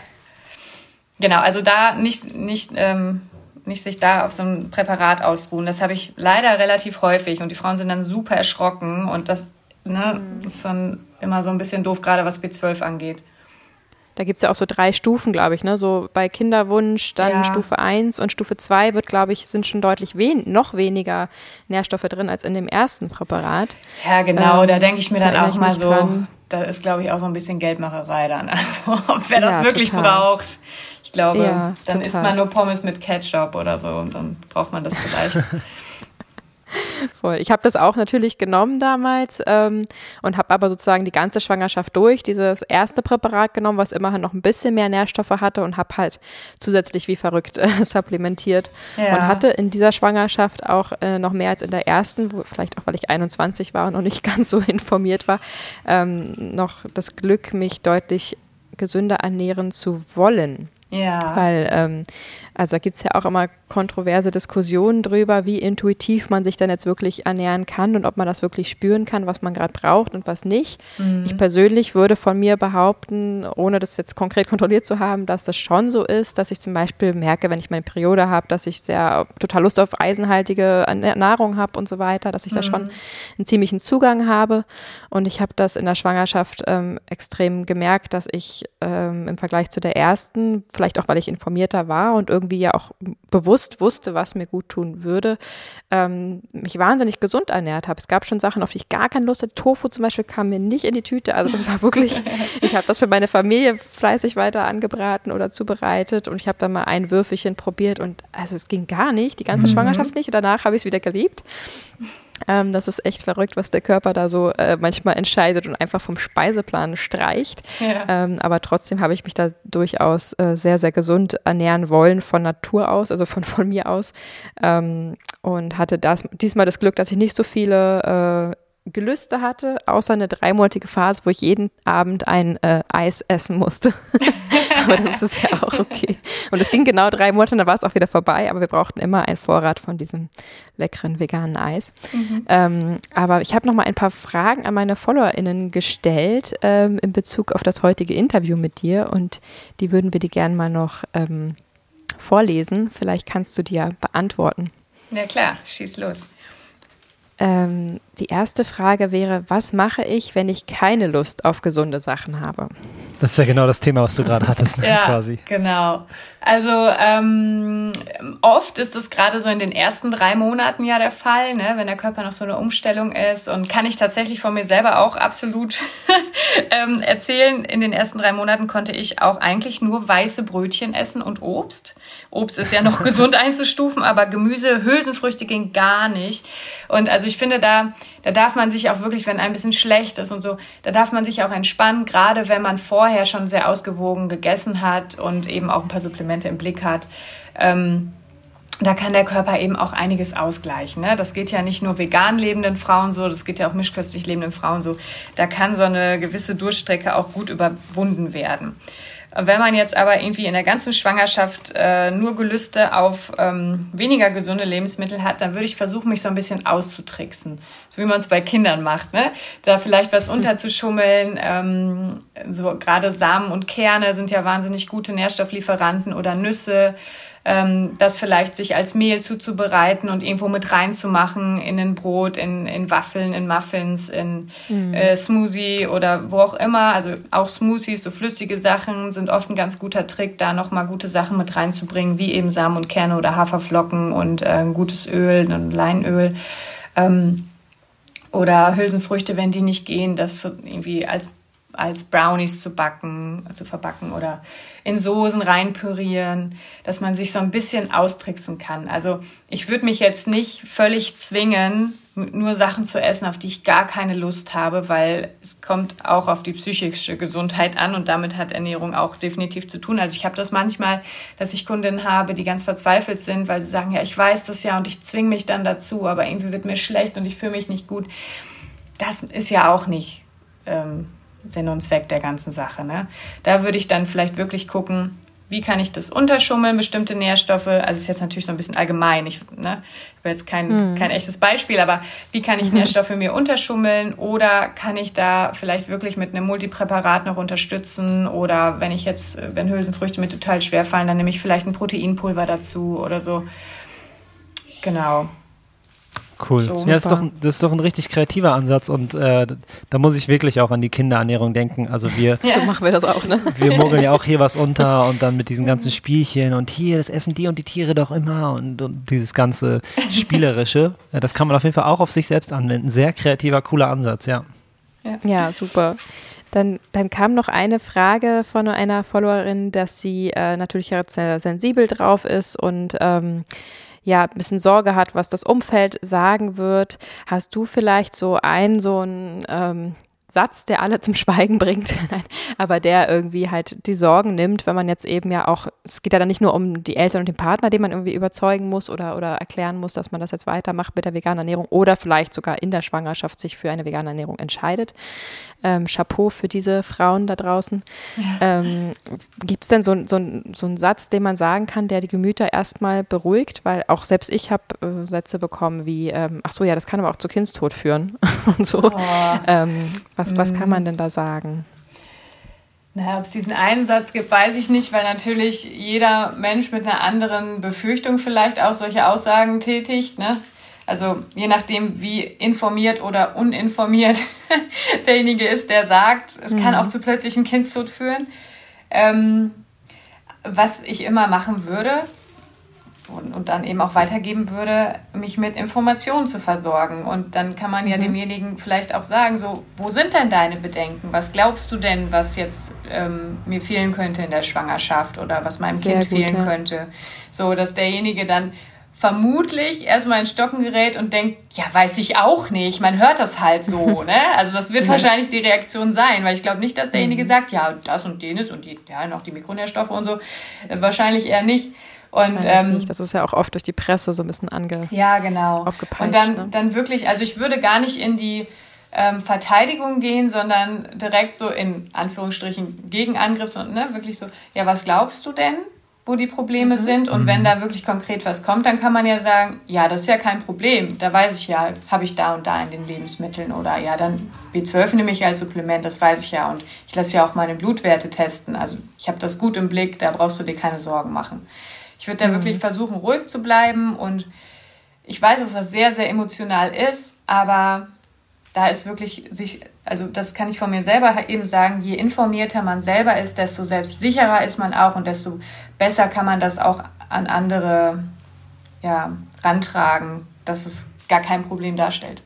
[SPEAKER 1] Genau, also da nicht, nicht ähm, nicht sich da auf so ein Präparat ausruhen. Das habe ich leider relativ häufig und die Frauen sind dann super erschrocken und das ne, mhm. ist dann immer so ein bisschen doof, gerade was B12 angeht.
[SPEAKER 2] Da gibt es ja auch so drei Stufen, glaube ich, ne? So bei Kinderwunsch, dann ja. Stufe 1 und Stufe 2 wird, glaube ich, sind schon deutlich wen noch weniger Nährstoffe drin als in dem ersten Präparat.
[SPEAKER 1] Ja, genau, ähm, da denke ich mir dann auch mal so, dran. da ist, glaube ich, auch so ein bisschen Geldmacherei dann. (laughs) Also, wer das ja, wirklich total. braucht. Ich glaube, ja, dann total. isst man nur Pommes mit Ketchup oder so und dann braucht man das vielleicht. (laughs)
[SPEAKER 2] Voll. Ich habe das auch natürlich genommen damals ähm, und habe aber sozusagen die ganze Schwangerschaft durch dieses erste Präparat genommen, was immerhin noch ein bisschen mehr Nährstoffe hatte und habe halt zusätzlich wie verrückt äh, (laughs) supplementiert ja. und hatte in dieser Schwangerschaft auch äh, noch mehr als in der ersten, wo, vielleicht auch weil ich 21 war und noch nicht (laughs) ganz so informiert war, ähm, noch das Glück, mich deutlich gesünder ernähren zu wollen.
[SPEAKER 1] Ja.
[SPEAKER 2] Weil, ähm, also da gibt es ja auch immer kontroverse Diskussionen drüber, wie intuitiv man sich dann jetzt wirklich ernähren kann und ob man das wirklich spüren kann, was man gerade braucht und was nicht. Mhm. Ich persönlich würde von mir behaupten, ohne das jetzt konkret (laughs) kontrolliert zu haben, dass das schon so ist, dass ich zum Beispiel merke, wenn ich meine Periode habe, dass ich sehr total Lust auf eisenhaltige Nahrung habe und so weiter, dass ich mhm. da schon einen ziemlichen Zugang habe. Und ich habe das in der Schwangerschaft ähm, extrem gemerkt, dass ich ähm, im Vergleich zu der ersten, vielleicht auch weil ich informierter war und irgendwie ja auch bewusst wusste, was mir gut tun würde, ähm, mich wahnsinnig gesund ernährt habe. Es gab schon Sachen, auf die ich gar keine Lust hatte. Tofu zum Beispiel kam mir nicht in die Tüte. Also das war (laughs) wirklich, ich habe das für meine Familie fleißig weiter angebraten oder zubereitet und ich habe dann mal ein Würfelchen probiert und also es ging gar nicht, die ganze mhm. Schwangerschaft nicht. Danach habe ich es wieder geliebt. Ähm, das ist echt verrückt, was der Körper da so äh, manchmal entscheidet und einfach vom Speiseplan streicht. Ja. Ähm, aber trotzdem habe ich mich da durchaus äh, sehr, sehr gesund ernähren wollen von Natur aus, also von, (laughs) von mir aus. Ähm, und hatte das, diesmal das Glück, dass ich nicht so viele äh, Gelüste hatte, außer eine dreimonatige Phase, wo ich jeden Abend ein äh, Eis essen musste. (laughs) aber das ist ja auch okay. Und es ging genau drei Monate, dann war es auch wieder vorbei, aber wir brauchten immer einen Vorrat von diesem leckeren veganen Eis. Mhm. Ähm, aber ich habe noch mal ein paar Fragen an meine FollowerInnen gestellt ähm, in Bezug auf das heutige Interview mit dir und die würden wir dir gerne mal noch ähm, vorlesen. Vielleicht kannst du die ja beantworten.
[SPEAKER 1] Ja klar, schieß los.
[SPEAKER 2] Ähm, die erste Frage wäre, was mache ich, wenn ich keine Lust auf gesunde Sachen habe?
[SPEAKER 3] Das ist ja genau das Thema, was du gerade hattest, ne, (laughs)
[SPEAKER 1] ja, quasi. Genau. Also ähm, oft ist es gerade so in den ersten drei Monaten ja der Fall, ne, wenn der Körper noch so eine Umstellung ist. Und kann ich tatsächlich von mir selber auch absolut (laughs) ähm, erzählen. In den ersten drei Monaten konnte ich auch eigentlich nur weiße Brötchen essen und Obst. Obst ist ja noch (laughs) gesund einzustufen, aber Gemüse, Hülsenfrüchte ging gar nicht. Und also ich finde, da, da darf man sich auch wirklich, wenn ein bisschen schlecht ist und so, da darf man sich auch entspannen, gerade wenn man vorher schon sehr ausgewogen gegessen hat und eben auch ein paar Supplemente im Blick hat. Ähm, da kann der Körper eben auch einiges ausgleichen. Ne? Das geht ja nicht nur vegan lebenden Frauen so, das geht ja auch mischköstlich lebenden Frauen so. Da kann so eine gewisse Durchstrecke auch gut überwunden werden. Wenn man jetzt aber irgendwie in der ganzen Schwangerschaft äh, nur Gelüste auf ähm, weniger gesunde Lebensmittel hat, dann würde ich versuchen, mich so ein bisschen auszutricksen. So wie man es bei Kindern macht, ne? Da vielleicht was hm. unterzuschummeln. Ähm, so gerade Samen und Kerne sind ja wahnsinnig gute Nährstofflieferanten oder Nüsse. Ähm, das vielleicht sich als Mehl zuzubereiten und irgendwo mit reinzumachen in ein Brot, in, in Waffeln, in Muffins, in mhm. äh, Smoothie oder wo auch immer. Also auch Smoothies, so flüssige Sachen sind oft ein ganz guter Trick, da nochmal gute Sachen mit reinzubringen, wie eben Samen und Kerne oder Haferflocken und äh, ein gutes Öl, ein Leinöl. Ähm, oder Hülsenfrüchte, wenn die nicht gehen, das irgendwie als als Brownies zu backen, zu verbacken oder in Soßen reinpürieren, dass man sich so ein bisschen austricksen kann. Also ich würde mich jetzt nicht völlig zwingen, nur Sachen zu essen, auf die ich gar keine Lust habe, weil es kommt auch auf die psychische Gesundheit an und damit hat Ernährung auch definitiv zu tun. Also ich habe das manchmal, dass ich Kundinnen habe, die ganz verzweifelt sind, weil sie sagen, ja, ich weiß das ja und ich zwinge mich dann dazu, aber irgendwie wird mir schlecht und ich fühle mich nicht gut. Das ist ja auch nicht ähm, Sinn und Zweck der ganzen Sache. Ne? Da würde ich dann vielleicht wirklich gucken, wie kann ich das unterschummeln, bestimmte Nährstoffe. Also ist jetzt natürlich so ein bisschen allgemein. Ich, ne, habe jetzt kein, mhm. kein echtes Beispiel, aber wie kann ich mhm. Nährstoffe mir unterschummeln oder kann ich da vielleicht wirklich mit einem Multipräparat noch unterstützen oder wenn ich jetzt, wenn Hülsenfrüchte mir total schwer fallen, dann nehme ich vielleicht ein Proteinpulver dazu oder so. Genau.
[SPEAKER 3] Cool. So, ja, das ist, doch, das ist doch ein richtig kreativer Ansatz und äh, da muss ich wirklich auch an die Kinderernährung denken. Also wir, (laughs)
[SPEAKER 2] ja. so machen wir das auch, ne?
[SPEAKER 3] Wir mogeln ja auch hier was unter und dann mit diesen ganzen Spielchen und hier, das essen die und die Tiere doch immer und, und dieses ganze Spielerische. das kann man auf jeden Fall auch auf sich selbst anwenden. Sehr kreativer, cooler Ansatz, ja.
[SPEAKER 2] Ja, ja super. Dann, dann, kam noch eine Frage von einer Followerin, dass sie äh, natürlich sehr sensibel drauf ist und ähm, ja ein bisschen Sorge hat, was das Umfeld sagen wird. Hast du vielleicht so ein so ein ähm, Satz, der alle zum Schweigen bringt, (laughs) aber der irgendwie halt die Sorgen nimmt, wenn man jetzt eben ja auch, es geht ja dann nicht nur um die Eltern und den Partner, den man irgendwie überzeugen muss oder, oder erklären muss, dass man das jetzt weitermacht mit der veganen Ernährung oder vielleicht sogar in der Schwangerschaft sich für eine vegane Ernährung entscheidet. Ähm, Chapeau für diese Frauen da draußen. Ja. Ähm, Gibt es denn so, so, so einen Satz, den man sagen kann, der die Gemüter erstmal beruhigt? Weil auch selbst ich habe äh, Sätze bekommen wie, ähm, ach so, ja, das kann aber auch zu Kindstod führen (laughs) und so. Oh. Was, was kann man mhm. denn da sagen?
[SPEAKER 1] Naja, ob es diesen einen Satz gibt, weiß ich nicht, weil natürlich jeder Mensch mit einer anderen Befürchtung vielleicht auch solche Aussagen tätigt. Ne? Also je nachdem, wie informiert oder uninformiert (laughs) derjenige ist, der sagt, es mhm. kann auch zu plötzlichem Kindstod führen. Ähm, was ich immer machen würde, und, und dann eben auch weitergeben würde, mich mit Informationen zu versorgen. Und dann kann man ja mhm. demjenigen vielleicht auch sagen, so, wo sind denn deine Bedenken? Was glaubst du denn, was jetzt ähm, mir fehlen könnte in der Schwangerschaft oder was meinem Sehr Kind gut, fehlen ja. könnte? So, dass derjenige dann vermutlich erstmal in Stocken gerät und denkt, ja, weiß ich auch nicht. Man hört das halt so, (laughs) ne? Also das wird wahrscheinlich die Reaktion sein, weil ich glaube nicht, dass derjenige mhm. sagt, ja, das und jenes und die, ja, noch die Mikronährstoffe und so. Wahrscheinlich eher nicht. Und ähm,
[SPEAKER 2] das ist ja auch oft durch die Presse so ein bisschen ange
[SPEAKER 1] ja, genau.
[SPEAKER 2] aufgepeitscht.
[SPEAKER 1] Und dann,
[SPEAKER 2] ne?
[SPEAKER 1] dann wirklich, also ich würde gar nicht in die ähm, Verteidigung gehen, sondern direkt so in Anführungsstrichen Gegenangriff, und ne, wirklich so, ja, was glaubst du denn, wo die Probleme mhm. sind? Und mhm. wenn da wirklich konkret was kommt, dann kann man ja sagen, ja, das ist ja kein Problem. Da weiß ich ja, habe ich da und da in den Lebensmitteln oder ja, dann B12 nehme ich als Supplement, das weiß ich ja. Und ich lasse ja auch meine Blutwerte testen. Also ich habe das gut im Blick, da brauchst du dir keine Sorgen machen. Ich würde da mhm. wirklich versuchen, ruhig zu bleiben und ich weiß, dass das sehr, sehr emotional ist, aber da ist wirklich sich, also das kann ich von mir selber eben sagen, je informierter man selber ist, desto selbstsicherer ist man auch und desto besser kann man das auch an andere ja, rantragen, dass es gar kein Problem darstellt.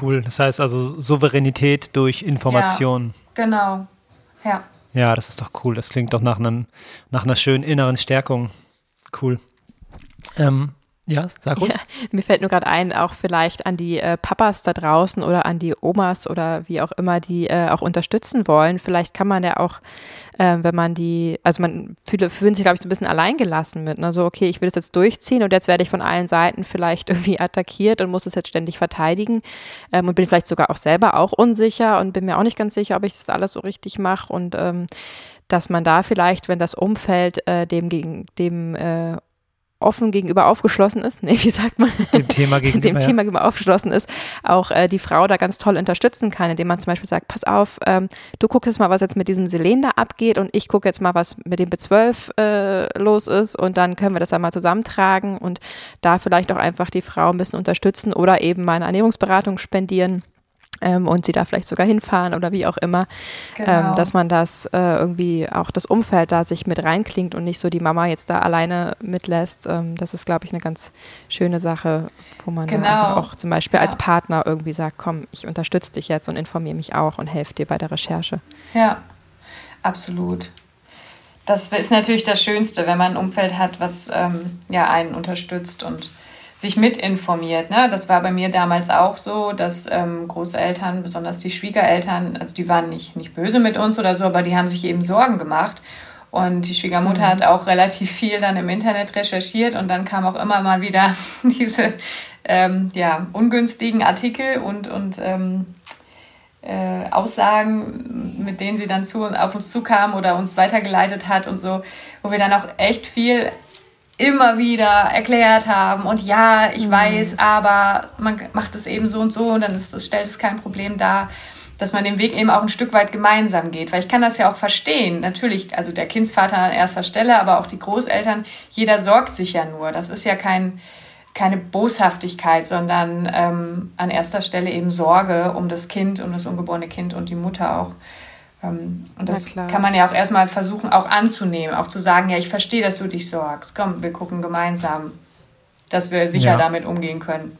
[SPEAKER 3] Cool, das heißt also Souveränität durch Information.
[SPEAKER 1] Ja, genau, ja.
[SPEAKER 3] Ja, das ist doch cool. Das klingt doch nach, einem, nach einer schönen inneren Stärkung. Cool. Ähm, ja, sag ruhig. Ja,
[SPEAKER 2] mir fällt nur gerade ein, auch vielleicht an die äh, Papas da draußen oder an die Omas oder wie auch immer, die äh, auch unterstützen wollen. Vielleicht kann man ja auch, äh, wenn man die, also man fühlt, fühlt sich, glaube ich, so ein bisschen alleingelassen mit. Ne? So, okay, ich will das jetzt durchziehen und jetzt werde ich von allen Seiten vielleicht (laughs) irgendwie attackiert und muss es jetzt ständig verteidigen ähm, und bin vielleicht sogar auch selber auch unsicher und bin mir auch nicht ganz sicher, ob ich das alles so richtig mache und ähm, dass man da vielleicht, wenn das Umfeld äh, dem gegen dem äh, offen gegenüber aufgeschlossen ist, (laughs) nee, wie sagt man?
[SPEAKER 3] Dem Thema (laughs) gegenüber.
[SPEAKER 2] Dem Thema gegenüber aufgeschlossen ist, auch äh, die Frau da ganz toll unterstützen kann, indem man zum Beispiel sagt, pass auf, ähm, du guckst jetzt mal, was jetzt mit diesem Selender abgeht und ich gucke jetzt mal, was mit dem B12 äh, los ist und dann können wir das einmal zusammentragen und da vielleicht auch einfach die Frau ein bisschen unterstützen oder eben mal eine Ernährungsberatung spendieren ähm, und sie da vielleicht sogar hinfahren oder wie auch immer, genau. ähm, dass man das äh, irgendwie auch das Umfeld da sich mit reinklingt und nicht so die Mama jetzt da alleine mitlässt. Ähm, das ist, glaube ich, eine ganz schöne Sache, wo man genau. einfach auch zum Beispiel ja. als Partner irgendwie sagt, komm, ich unterstütze dich jetzt und informiere mich auch und helfe dir bei der Recherche.
[SPEAKER 1] Ja, absolut. Das ist natürlich das Schönste, wenn man ein Umfeld hat, was ähm, ja einen unterstützt und sich mitinformiert. Ne? Das war bei mir damals auch so, dass ähm, Großeltern, besonders die Schwiegereltern, also die waren nicht, nicht böse mit uns oder so, aber die haben sich eben Sorgen gemacht. Und die Schwiegermutter mhm. hat auch relativ viel dann im Internet recherchiert und dann kam auch immer mal wieder (laughs) diese ähm, ja, ungünstigen Artikel und, und ähm, äh, Aussagen, mit denen sie dann zu, auf uns zukam oder uns weitergeleitet hat und so, wo wir dann auch echt viel immer wieder erklärt haben und ja, ich mhm. weiß, aber man macht es eben so und so und dann ist, das stellt es kein Problem dar, dass man den Weg eben auch ein Stück weit gemeinsam geht, weil ich kann das ja auch verstehen. Natürlich, also der Kindsvater an erster Stelle, aber auch die Großeltern, jeder sorgt sich ja nur. Das ist ja kein, keine Boshaftigkeit, sondern ähm, an erster Stelle eben Sorge um das Kind, um das ungeborene Kind und die Mutter auch. Ähm, und das kann man ja auch erstmal versuchen, auch anzunehmen, auch zu sagen, ja, ich verstehe, dass du dich sorgst. Komm, wir gucken gemeinsam, dass wir sicher ja. damit umgehen können.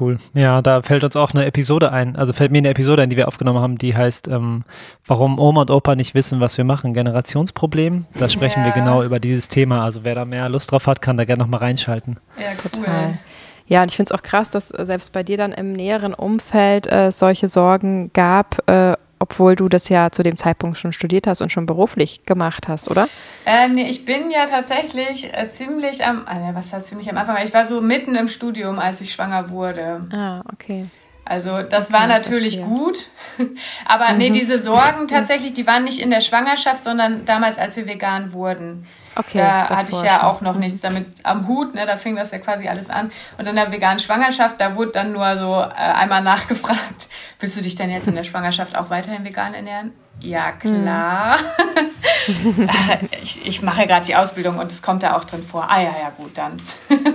[SPEAKER 3] Cool. Ja, da fällt uns auch eine Episode ein. Also fällt mir eine Episode ein, die wir aufgenommen haben, die heißt, ähm, warum Oma und Opa nicht wissen, was wir machen. Generationsproblem. Da sprechen ja. wir genau über dieses Thema. Also wer da mehr Lust drauf hat, kann da gerne nochmal reinschalten.
[SPEAKER 2] Ja, cool. total. Ja, und ich finde es auch krass, dass selbst bei dir dann im näheren Umfeld äh, solche Sorgen gab, äh, obwohl du das ja zu dem Zeitpunkt schon studiert hast und schon beruflich gemacht hast, oder?
[SPEAKER 1] Äh, nee, ich bin ja tatsächlich äh, ziemlich am, äh, was heißt ziemlich am Anfang, ich war so mitten im Studium, als ich schwanger wurde.
[SPEAKER 2] Ah, okay.
[SPEAKER 1] Also das okay, war natürlich verstehe. gut, (laughs) aber mhm. nee, diese Sorgen tatsächlich, die waren nicht in der Schwangerschaft, sondern damals, als wir vegan wurden. Okay, da hatte ich ja auch noch mhm. nichts damit am Hut, ne? da fing das ja quasi alles an. Und in der veganen Schwangerschaft, da wurde dann nur so äh, einmal nachgefragt, (laughs) willst du dich denn jetzt in der Schwangerschaft auch weiterhin vegan ernähren? Ja, klar. Mhm. (laughs) ich, ich mache gerade die Ausbildung und es kommt da auch drin vor. Ah ja, ja, gut, dann.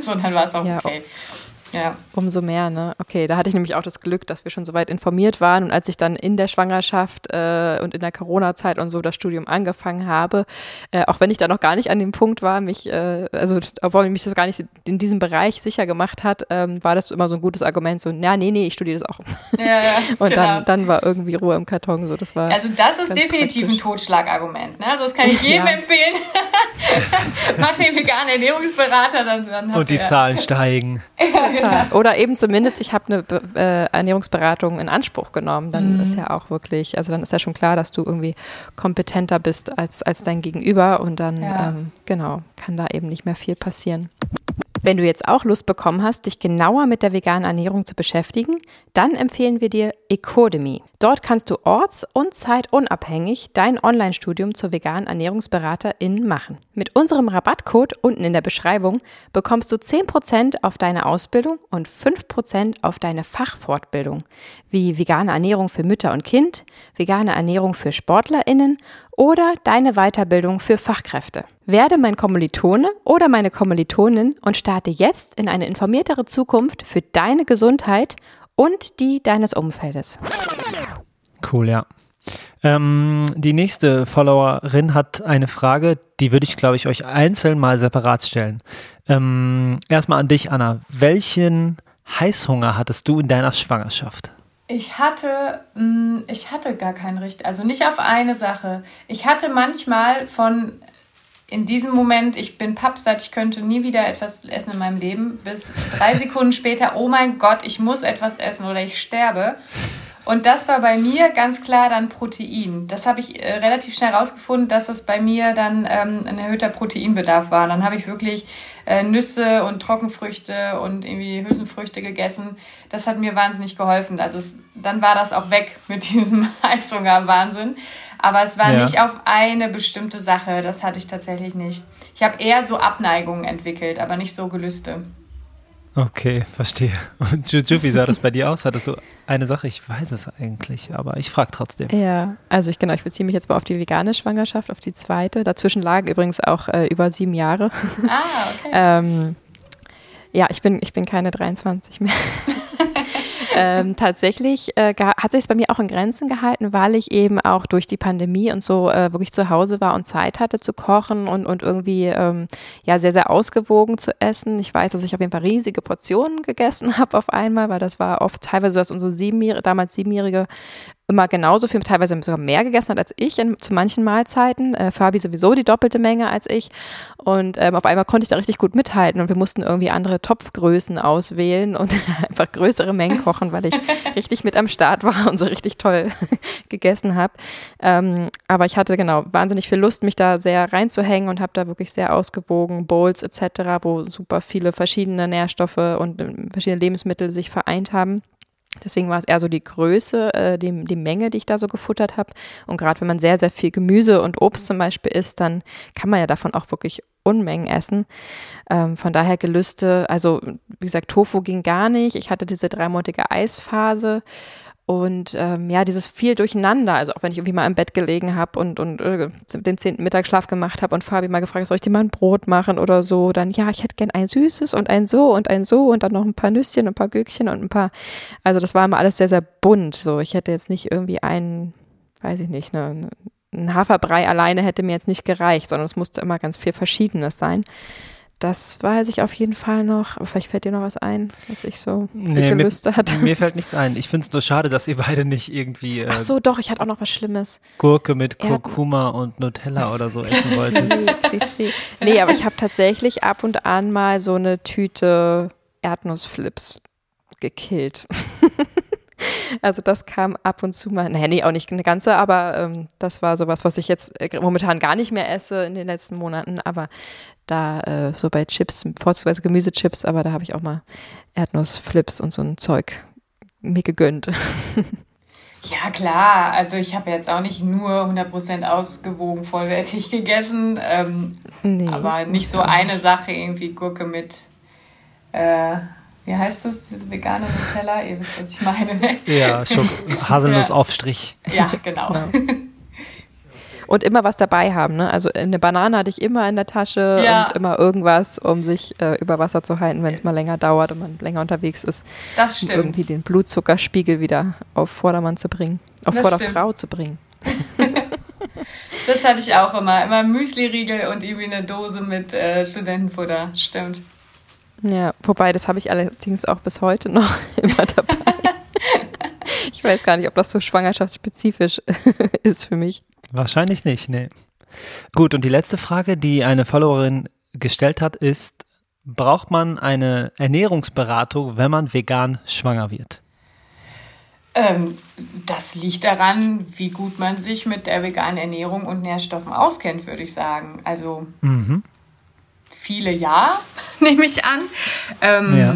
[SPEAKER 1] so, dann war es auch ja, okay.
[SPEAKER 2] Ja. Umso mehr, ne? Okay, da hatte ich nämlich auch das Glück, dass wir schon so weit informiert waren und als ich dann in der Schwangerschaft äh, und in der Corona-Zeit und so das Studium angefangen habe, äh, auch wenn ich da noch gar nicht an dem Punkt war, mich, äh, also obwohl mich das gar nicht in diesem Bereich sicher gemacht hat, ähm, war das immer so ein gutes Argument, so, ja, nee, nee, ich studiere das auch. Ja, ja, (laughs) und genau. dann, dann war irgendwie Ruhe im Karton, so, das war.
[SPEAKER 1] Also das ist definitiv praktisch. ein Totschlagargument, ne? Also das kann ich (laughs) jedem ja. empfehlen. (laughs) Mach den veganen Ernährungsberater, dann, dann
[SPEAKER 3] Und die Zahlen steigen.
[SPEAKER 2] Total. (laughs) Oder eben zumindest, ich habe eine äh, Ernährungsberatung in Anspruch genommen. Dann mhm. ist ja auch wirklich, also dann ist ja schon klar, dass du irgendwie kompetenter bist als, als dein Gegenüber und dann, ja. ähm, genau, kann da eben nicht mehr viel passieren. Wenn du jetzt auch Lust bekommen hast, dich genauer mit der veganen Ernährung zu beschäftigen, dann empfehlen wir dir Ecodemy. Dort kannst du orts- und zeitunabhängig dein Online-Studium zur veganen Ernährungsberaterin machen. Mit unserem Rabattcode unten in der Beschreibung bekommst du 10% auf deine Ausbildung und 5% auf deine Fachfortbildung, wie vegane Ernährung für Mütter und Kind, vegane Ernährung für SportlerInnen oder deine Weiterbildung für Fachkräfte. Werde mein Kommilitone oder meine Kommilitonin und starte jetzt in eine informiertere Zukunft für deine Gesundheit und die deines Umfeldes.
[SPEAKER 3] Cool, ja. Ähm, die nächste Followerin hat eine Frage, die würde ich, glaube ich, euch einzeln mal separat stellen. Ähm, erstmal an dich, Anna. Welchen Heißhunger hattest du in deiner Schwangerschaft?
[SPEAKER 1] Ich hatte, mm, ich hatte gar keinen Richt, also nicht auf eine Sache. Ich hatte manchmal von in diesem Moment, ich bin pappsatt, ich könnte nie wieder etwas essen in meinem Leben, bis drei Sekunden später, oh mein Gott, ich muss etwas essen oder ich sterbe. Und das war bei mir ganz klar dann Protein. Das habe ich äh, relativ schnell herausgefunden, dass es bei mir dann ähm, ein erhöhter Proteinbedarf war. Dann habe ich wirklich äh, Nüsse und Trockenfrüchte und irgendwie Hülsenfrüchte gegessen. Das hat mir wahnsinnig geholfen. Also es, dann war das auch weg mit (laughs) diesem Heißhunger-Wahnsinn. Aber es war ja. nicht auf eine bestimmte Sache. Das hatte ich tatsächlich nicht. Ich habe eher so Abneigungen entwickelt, aber nicht so Gelüste.
[SPEAKER 3] Okay, verstehe. Und Juju, wie sah das bei dir aus? Hattest du eine Sache? Ich weiß es eigentlich, aber ich frage trotzdem.
[SPEAKER 2] Ja, also ich genau, ich beziehe mich jetzt mal auf die vegane Schwangerschaft, auf die zweite. Dazwischen lagen übrigens auch äh, über sieben Jahre.
[SPEAKER 1] Ah, okay. (laughs)
[SPEAKER 2] ähm, ja, ich bin, ich bin keine 23 mehr. (laughs) ähm, tatsächlich äh, hat sich es bei mir auch in Grenzen gehalten, weil ich eben auch durch die Pandemie und so äh, wirklich zu Hause war und Zeit hatte zu kochen und, und irgendwie ähm, ja sehr, sehr ausgewogen zu essen. Ich weiß, dass ich auf jeden Fall riesige Portionen gegessen (laughs) habe auf einmal, weil das war oft teilweise so, dass unsere siebenjährige, damals siebenjährige immer genauso viel, teilweise sogar mehr gegessen hat als ich in, zu manchen Mahlzeiten. Äh, Fabi sowieso die doppelte Menge als ich. Und ähm, auf einmal konnte ich da richtig gut mithalten und wir mussten irgendwie andere Topfgrößen auswählen und (laughs) einfach größere Mengen kochen, weil ich (laughs) richtig mit am Start war und so richtig toll (laughs) gegessen habe. Ähm, aber ich hatte genau wahnsinnig viel Lust, mich da sehr reinzuhängen und habe da wirklich sehr ausgewogen Bowls etc., wo super viele verschiedene Nährstoffe und äh, verschiedene Lebensmittel sich vereint haben. Deswegen war es eher so die Größe, äh, die, die Menge, die ich da so gefuttert habe. Und gerade wenn man sehr, sehr viel Gemüse und Obst zum Beispiel isst, dann kann man ja davon auch wirklich Unmengen essen. Ähm, von daher Gelüste, also wie gesagt, Tofu ging gar nicht. Ich hatte diese dreimonatige Eisphase und ähm, ja, dieses viel Durcheinander, also auch wenn ich irgendwie mal im Bett gelegen habe und, und äh, den zehnten Mittagsschlaf gemacht habe und Fabi mal gefragt, soll ich dir mal ein Brot machen oder so, dann ja, ich hätte gern ein süßes und ein so und ein so und dann noch ein paar Nüsschen und ein paar Gürkchen und ein paar, also das war immer alles sehr, sehr bunt. So, ich hätte jetzt nicht irgendwie einen, weiß ich nicht, ne, ein Haferbrei alleine hätte mir jetzt nicht gereicht, sondern es musste immer ganz viel Verschiedenes sein. Das weiß ich auf jeden Fall noch. Aber vielleicht fällt dir noch was ein, was ich so nee, Gelüste hatte.
[SPEAKER 3] Mir fällt nichts ein. Ich finde es nur schade, dass ihr beide nicht irgendwie.
[SPEAKER 2] Äh, Ach so, doch, ich hatte auch noch was Schlimmes.
[SPEAKER 3] Gurke mit Kurkuma und Nutella was? oder so essen wolltet. (laughs)
[SPEAKER 2] Klischee. Nee, aber ich habe tatsächlich ab und an mal so eine Tüte Erdnussflips gekillt. (laughs) (laughs) Also das kam ab und zu mal, naja, nee, auch nicht eine ganze, aber ähm, das war sowas, was ich jetzt äh, momentan gar nicht mehr esse in den letzten Monaten, aber da äh, so bei Chips, vorzugsweise Gemüsechips, aber da habe ich auch mal Erdnussflips und so ein Zeug mir gegönnt. (laughs)
[SPEAKER 1] Ja, klar. Also ich habe jetzt auch nicht nur 100% ausgewogen vollwertig gegessen, ähm, nee, aber nicht so eine Sache, irgendwie Gurke mit äh, wie heißt das, diese vegane Nutella? Ihr wisst, was ich meine.
[SPEAKER 3] Ja, (laughs) Haselnussaufstrich.
[SPEAKER 1] Ja, genau. genau. (laughs)
[SPEAKER 2] Und immer was dabei haben, ne? Also eine Banane hatte ich immer in der Tasche ja. und immer irgendwas, um sich äh, über Wasser zu halten, wenn es mal länger dauert und man länger unterwegs ist.
[SPEAKER 1] Das stimmt.
[SPEAKER 2] Um irgendwie den Blutzuckerspiegel wieder auf Vordermann zu bringen, auf das Vorderfrau stimmt. zu bringen. (laughs)
[SPEAKER 1] das hatte ich auch immer. Immer Müsli-Riegel und irgendwie eine Dose mit äh, Studentenfutter. Stimmt.
[SPEAKER 2] Ja, wobei, das habe ich allerdings auch bis heute noch (laughs) immer dabei. (laughs) ich weiß gar nicht, ob das so schwangerschaftsspezifisch (laughs) ist für mich.
[SPEAKER 3] Wahrscheinlich nicht, nee. Gut, und die letzte Frage, die eine Followerin gestellt hat, ist, braucht man eine Ernährungsberatung, wenn man vegan schwanger wird?
[SPEAKER 1] Ähm, das liegt daran, wie gut man sich mit der veganen Ernährung und Nährstoffen auskennt, würde ich sagen. Also mhm viele ja, (laughs) nehme ich an. Ähm, ja.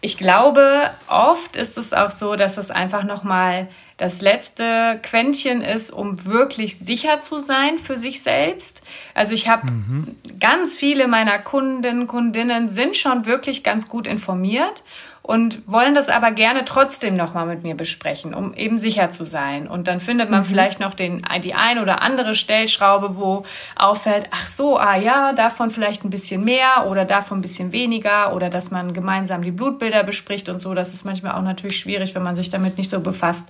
[SPEAKER 1] Ich glaube, oft ist es auch so, dass es einfach nochmal das letzte Quäntchen ist, um wirklich sicher zu sein für sich selbst. Also ich habe mhm. ganz viele meiner Kunden, Kundinnen sind schon wirklich ganz gut informiert und wollen das aber gerne trotzdem nochmal mit mir besprechen, um eben sicher zu sein. Und dann findet man mhm. vielleicht noch den, die ein oder andere Stellschraube, wo auffällt, ach so, ah ja, davon vielleicht ein bisschen mehr oder davon ein bisschen weniger oder dass man gemeinsam die Blutbilder bespricht und so. Das ist manchmal auch natürlich schwierig, wenn man sich damit nicht so befasst.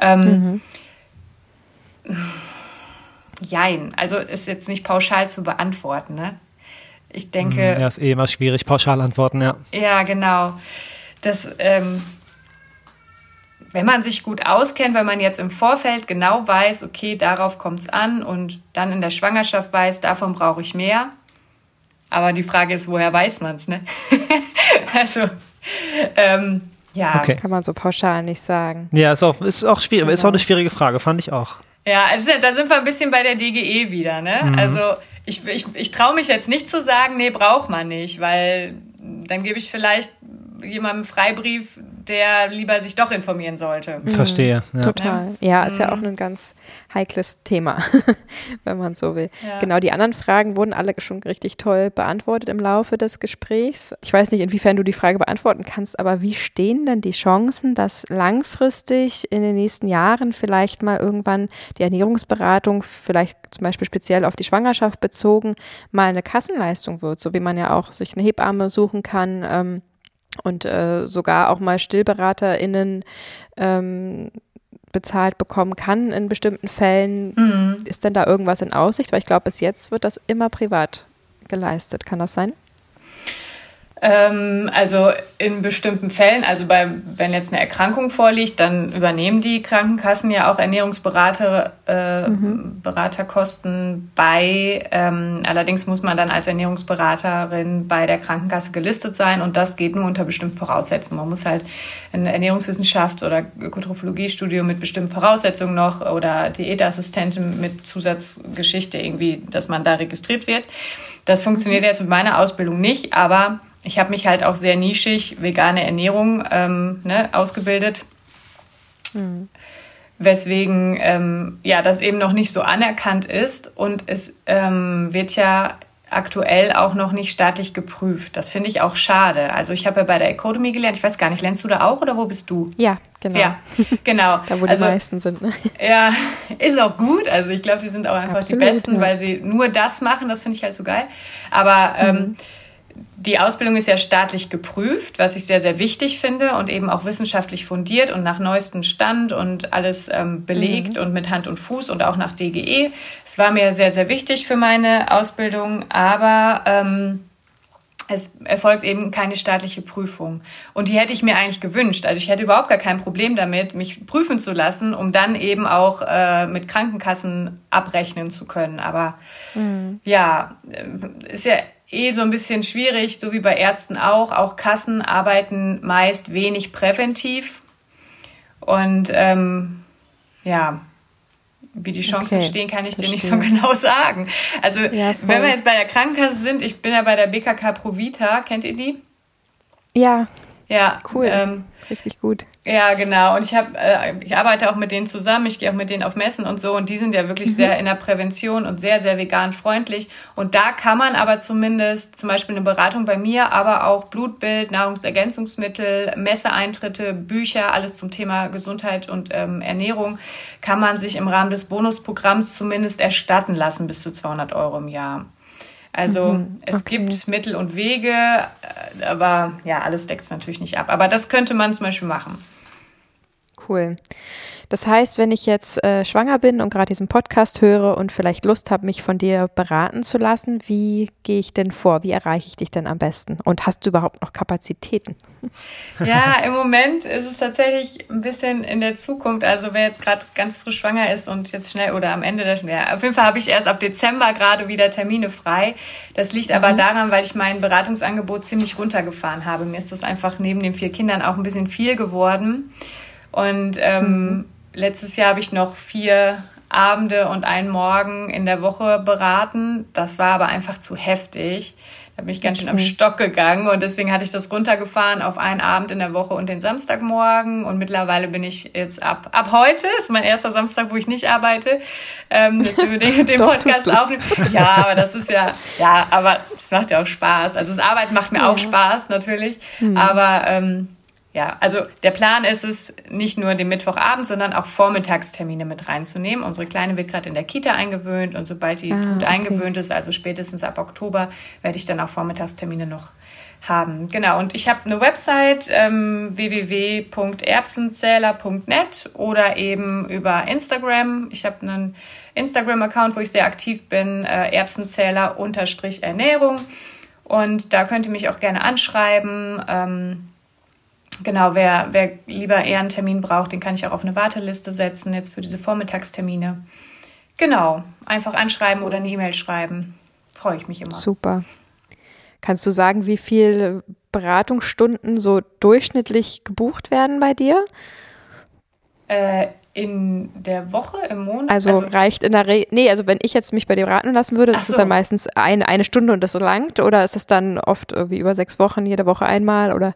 [SPEAKER 1] Ähm, mhm. Jein, also ist jetzt nicht pauschal zu beantworten, ne? Ich denke.
[SPEAKER 3] Mhm, ja, ist eh immer schwierig, pauschal antworten, ja.
[SPEAKER 1] Ja, genau dass ähm, wenn man sich gut auskennt, wenn man jetzt im Vorfeld genau weiß, okay, darauf kommt es an und dann in der Schwangerschaft weiß, davon brauche ich mehr. Aber die Frage ist, woher weiß man es, ne? (laughs) also, ähm, ja.
[SPEAKER 2] Okay. Kann man so pauschal nicht sagen.
[SPEAKER 3] Ja, ist auch, ist auch schwierig, genau. ist auch eine schwierige Frage, fand ich auch.
[SPEAKER 1] Ja, also da sind wir ein bisschen bei der DGE wieder, ne? Mhm. Also ich, ich, ich traue mich jetzt nicht zu sagen, nee, braucht man nicht, weil dann gebe ich vielleicht jemandem Freibrief, der lieber sich doch informieren sollte.
[SPEAKER 3] Verstehe.
[SPEAKER 2] Ja. Total. Ja, ist ja auch ein ganz heikles Thema, (laughs) wenn man so will. Ja. Genau, die anderen Fragen wurden alle schon richtig toll beantwortet im Laufe des Gesprächs. Ich weiß nicht, inwiefern du die Frage beantworten kannst, aber wie stehen denn die Chancen, dass langfristig in den nächsten Jahren vielleicht mal irgendwann die Ernährungsberatung, vielleicht zum Beispiel speziell auf die Schwangerschaft bezogen, mal eine Kassenleistung wird, so wie man ja auch sich eine Hebamme suchen kann ähm, und äh, sogar auch mal StillberaterInnen ähm, bezahlt bekommen kann in bestimmten Fällen. Mhm. Ist denn da irgendwas in Aussicht? Weil ich glaube, bis jetzt wird das immer privat geleistet. Kann das sein?
[SPEAKER 1] Ähm, also in bestimmten Fällen, also bei, wenn jetzt eine Erkrankung vorliegt, dann übernehmen die Krankenkassen ja auch Ernährungsberater, äh, mhm. Beraterkosten bei. Ähm, allerdings muss man dann als Ernährungsberaterin bei der Krankenkasse gelistet sein und das geht nur unter bestimmten Voraussetzungen. Man muss halt ein Ernährungswissenschafts- oder Ökotrophologiestudium mit bestimmten Voraussetzungen noch oder Diätassistentin mit Zusatzgeschichte irgendwie, dass man da registriert wird. Das funktioniert jetzt mit meiner Ausbildung nicht, aber ich habe mich halt auch sehr nischig vegane Ernährung ähm, ne, ausgebildet. Mhm. Weswegen ähm, ja das eben noch nicht so anerkannt ist und es ähm, wird ja aktuell auch noch nicht staatlich geprüft. Das finde ich auch schade. Also ich habe ja bei der Economy gelernt, ich weiß gar nicht, lernst du da auch oder wo bist du?
[SPEAKER 2] Ja, genau.
[SPEAKER 1] Ja, (laughs) genau.
[SPEAKER 2] da wo also, die meisten sind. Ne? (laughs)
[SPEAKER 1] Ja, ist auch gut. Also ich glaube, die sind auch einfach Absolut, die Besten, ja. weil sie nur das machen. Das finde ich halt so geil. Aber ähm, mhm die Ausbildung ist ja staatlich geprüft, was ich sehr, sehr wichtig finde und eben auch wissenschaftlich fundiert und nach neuestem Stand und alles ähm, belegt mhm. und mit Hand und Fuß und auch nach DGE. Es war mir sehr, sehr wichtig für meine Ausbildung, aber ähm, es erfolgt eben keine staatliche Prüfung. Und die hätte ich mir eigentlich gewünscht. Also ich hätte überhaupt gar kein Problem damit, mich prüfen zu lassen, um dann eben auch äh, mit Krankenkassen abrechnen zu können. Aber mhm. ja, äh, ist ja eh so ein bisschen schwierig, so wie bei Ärzten auch. Auch Kassen arbeiten meist wenig präventiv. Und ähm, ja, wie die Chancen okay, stehen, kann ich dir nicht so genau (laughs) sagen. Also ja, wenn wir jetzt bei der Krankenkasse sind, ich bin ja bei der BKK Provita, kennt ihr die?
[SPEAKER 2] Ja.
[SPEAKER 1] Ja,
[SPEAKER 2] cool. Ähm, Richtig gut.
[SPEAKER 1] Ja, genau. Und ich habe, äh, ich arbeite auch mit denen zusammen. Ich gehe auch mit denen auf Messen und so. Und die sind ja wirklich mhm. sehr in der Prävention und sehr, sehr vegan freundlich. Und da kann man aber zumindest zum Beispiel eine Beratung bei mir, aber auch Blutbild, Nahrungsergänzungsmittel, Messeeintritte, Bücher, alles zum Thema Gesundheit und ähm, Ernährung, kann man sich im Rahmen des Bonusprogramms zumindest erstatten lassen bis zu 200 Euro im Jahr. Also mhm, okay. es gibt Mittel und Wege, äh, aber ja, alles deckt es natürlich nicht ab. Aber das könnte man zum Beispiel machen.
[SPEAKER 2] Cool. Das heißt, wenn ich jetzt äh, schwanger bin und gerade diesen Podcast höre und vielleicht Lust habe, mich von dir beraten zu lassen, wie gehe ich denn vor? Wie erreiche ich dich denn am besten? Und hast du überhaupt noch Kapazitäten? (laughs)
[SPEAKER 1] Ja, im Moment ist es tatsächlich ein bisschen in der Zukunft. Also wer jetzt gerade ganz frisch schwanger ist und jetzt schnell oder am Ende der ja, auf jeden Fall habe ich erst ab Dezember gerade wieder Termine frei. Das liegt mhm. aber daran, weil ich mein Beratungsangebot ziemlich runtergefahren habe. Mir ist das einfach neben den vier Kindern auch ein bisschen viel geworden. Und ähm, mhm. letztes Jahr habe ich noch vier Abende und einen Morgen in der Woche beraten. Das war aber einfach zu heftig. Da bin ich ganz okay. schön am Stock gegangen und deswegen hatte ich das runtergefahren auf einen Abend in der Woche und den Samstagmorgen. Und mittlerweile bin ich jetzt ab, ab heute, ist mein erster Samstag, wo ich nicht arbeite, ähm, jetzt über den, (laughs) den Podcast aufnehmen. Ja, aber das ist ja, ja, aber es macht ja auch Spaß. Also das Arbeiten macht mir ja. auch Spaß, natürlich. Mhm. Aber ähm, ja, also der Plan ist es, nicht nur den Mittwochabend, sondern auch Vormittagstermine mit reinzunehmen. Unsere Kleine wird gerade in der Kita eingewöhnt und sobald die ah, gut okay. eingewöhnt ist, also spätestens ab Oktober, werde ich dann auch Vormittagstermine noch haben. Genau, und ich habe eine Website ähm, www.erbsenzähler.net oder eben über Instagram. Ich habe einen Instagram-Account, wo ich sehr aktiv bin, äh, Erbsenzähler-Ernährung. Und da könnt ihr mich auch gerne anschreiben. Ähm, genau, wer, wer lieber eher einen Termin braucht, den kann ich auch auf eine Warteliste setzen, jetzt für diese Vormittagstermine. Genau, einfach anschreiben oder eine E-Mail schreiben. Freue ich mich immer.
[SPEAKER 2] Super. Kannst du sagen, wie viele Beratungsstunden so durchschnittlich gebucht werden bei dir?
[SPEAKER 1] Äh, In der Woche, im Monat?
[SPEAKER 2] Also, also reicht in der Regel, nee, also wenn ich jetzt mich bei dir beraten lassen würde, ist so. es dann meistens eine, eine Stunde und das langt oder ist es dann oft irgendwie über sechs Wochen, jede Woche einmal oder?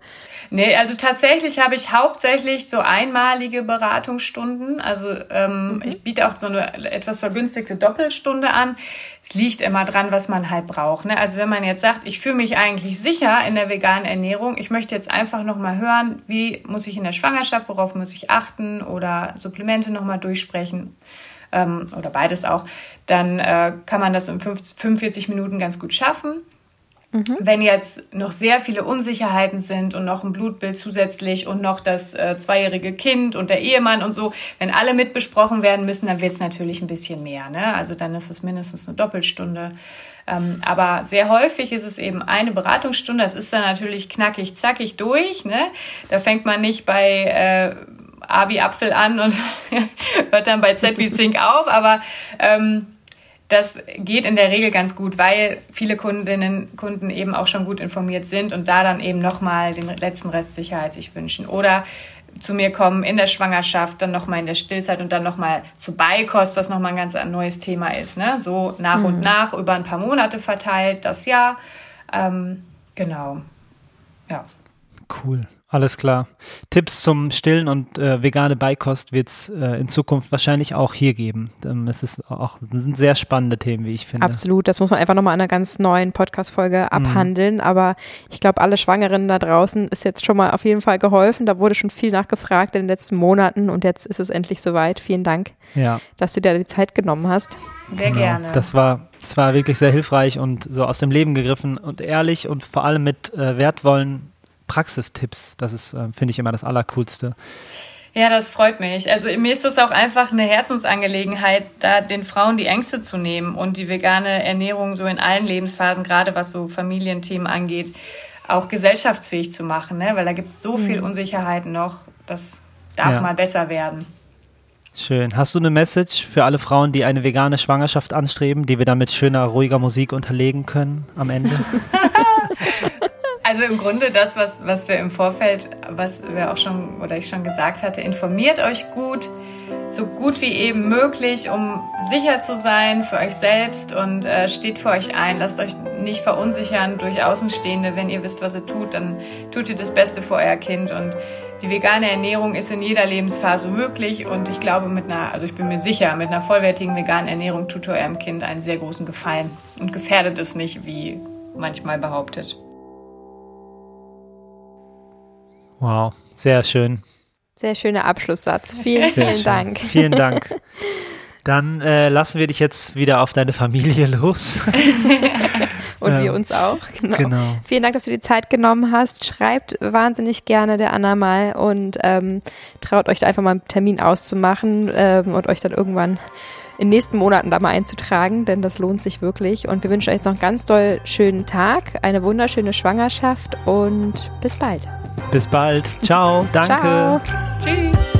[SPEAKER 1] Nee, also tatsächlich habe ich hauptsächlich so einmalige Beratungsstunden. Also ähm, mhm. ich biete auch so eine etwas vergünstigte Doppelstunde an. Es liegt immer dran, was man halt braucht. Ne? Also wenn man jetzt sagt, ich fühle mich eigentlich sicher in der veganen Ernährung, ich möchte jetzt einfach nochmal hören, wie muss ich in der Schwangerschaft, worauf muss ich achten oder Supplemente nochmal durchsprechen ähm, oder beides auch, dann äh, kann man das in 45 Minuten ganz gut schaffen. Mhm. Wenn jetzt noch sehr viele Unsicherheiten sind und noch ein Blutbild zusätzlich und noch das äh, zweijährige Kind und der Ehemann und so, wenn alle mitbesprochen werden müssen, dann wird es natürlich ein bisschen mehr. Ne? Also dann ist es mindestens eine Doppelstunde. Ähm, aber sehr häufig ist es eben eine Beratungsstunde. Das ist dann natürlich knackig, zackig durch. Ne? Da fängt man nicht bei äh, A wie Apfel an und (laughs) hört dann bei Z wie Zink auf. Aber ähm, das geht in der Regel ganz gut, weil viele Kundinnen Kunden eben auch schon gut informiert sind und da dann eben nochmal den letzten Rest Sicherheit sich wünschen. Oder zu mir kommen in der Schwangerschaft, dann nochmal in der Stillzeit und dann nochmal zu Beikost, was nochmal ein ganz neues Thema ist. Ne? So nach mhm. und nach über ein paar Monate verteilt, das Jahr. Ähm, genau. Ja.
[SPEAKER 3] Cool. Alles klar. Tipps zum Stillen und äh, vegane Beikost wird es äh, in Zukunft wahrscheinlich auch hier geben. Ähm, es ist auch sind sehr spannende Themen, wie ich finde.
[SPEAKER 2] Absolut. Das muss man einfach nochmal in einer ganz neuen Podcast-Folge mhm. abhandeln. Mhm. Aber ich glaube, alle Schwangeren da draußen ist jetzt schon mal auf jeden Fall geholfen. Da wurde schon viel nachgefragt in den letzten Monaten und jetzt ist es endlich soweit. Vielen Dank,
[SPEAKER 3] ja.
[SPEAKER 2] dass du dir die Zeit genommen hast.
[SPEAKER 1] Sehr genau. gerne.
[SPEAKER 3] Das war, das war wirklich sehr hilfreich und so aus dem Leben gegriffen und ehrlich und vor allem mit äh, wertvollen Praxistipps. Das ist, äh, finde ich, immer das Allercoolste.
[SPEAKER 1] Ja, das freut mich. Also mir ist es auch einfach eine Herzensangelegenheit, da den Frauen die Ängste zu nehmen und die vegane Ernährung so in allen Lebensphasen, gerade was so Familienthemen angeht, auch gesellschaftsfähig zu machen, ne? weil da gibt es so viel mhm. Unsicherheiten noch. Das darf ja. mal besser werden.
[SPEAKER 3] Schön. Hast du eine Message für alle Frauen, die eine vegane Schwangerschaft anstreben, die wir dann mit schöner, ruhiger Musik unterlegen können am Ende? (laughs)
[SPEAKER 1] Also im Grunde das, was, was wir im Vorfeld, was wir auch schon oder ich schon gesagt hatte, informiert euch gut, so gut wie eben möglich, um sicher zu sein für euch selbst und äh, steht für euch ein. Lasst euch nicht verunsichern durch Außenstehende. Wenn ihr wisst, was ihr tut, dann tut ihr das Beste für euer Kind und die vegane Ernährung ist in jeder Lebensphase möglich und ich glaube mit einer, also ich bin mir sicher, mit einer vollwertigen veganen Ernährung tut eurem Kind einen sehr großen Gefallen und gefährdet es nicht, wie manchmal behauptet.
[SPEAKER 3] Wow, sehr schön.
[SPEAKER 2] Sehr schöner Abschlusssatz. Vielen, sehr vielen schön. Dank.
[SPEAKER 3] Vielen Dank. (laughs) Dann äh, lassen wir dich jetzt wieder auf deine Familie los. (laughs)
[SPEAKER 2] Und ähm, wir uns auch. Genau. genau. Vielen Dank, dass du die Zeit genommen hast. Schreibt wahnsinnig gerne der Anna mal und ähm, traut euch da einfach mal einen Termin auszumachen ähm, und euch dann irgendwann in den nächsten Monaten da mal einzutragen, denn das lohnt sich wirklich. Und wir wünschen euch jetzt noch einen ganz doll schönen Tag, eine wunderschöne Schwangerschaft und bis bald.
[SPEAKER 3] Bis bald. Ciao. Danke.
[SPEAKER 1] Ciao. Tschüss.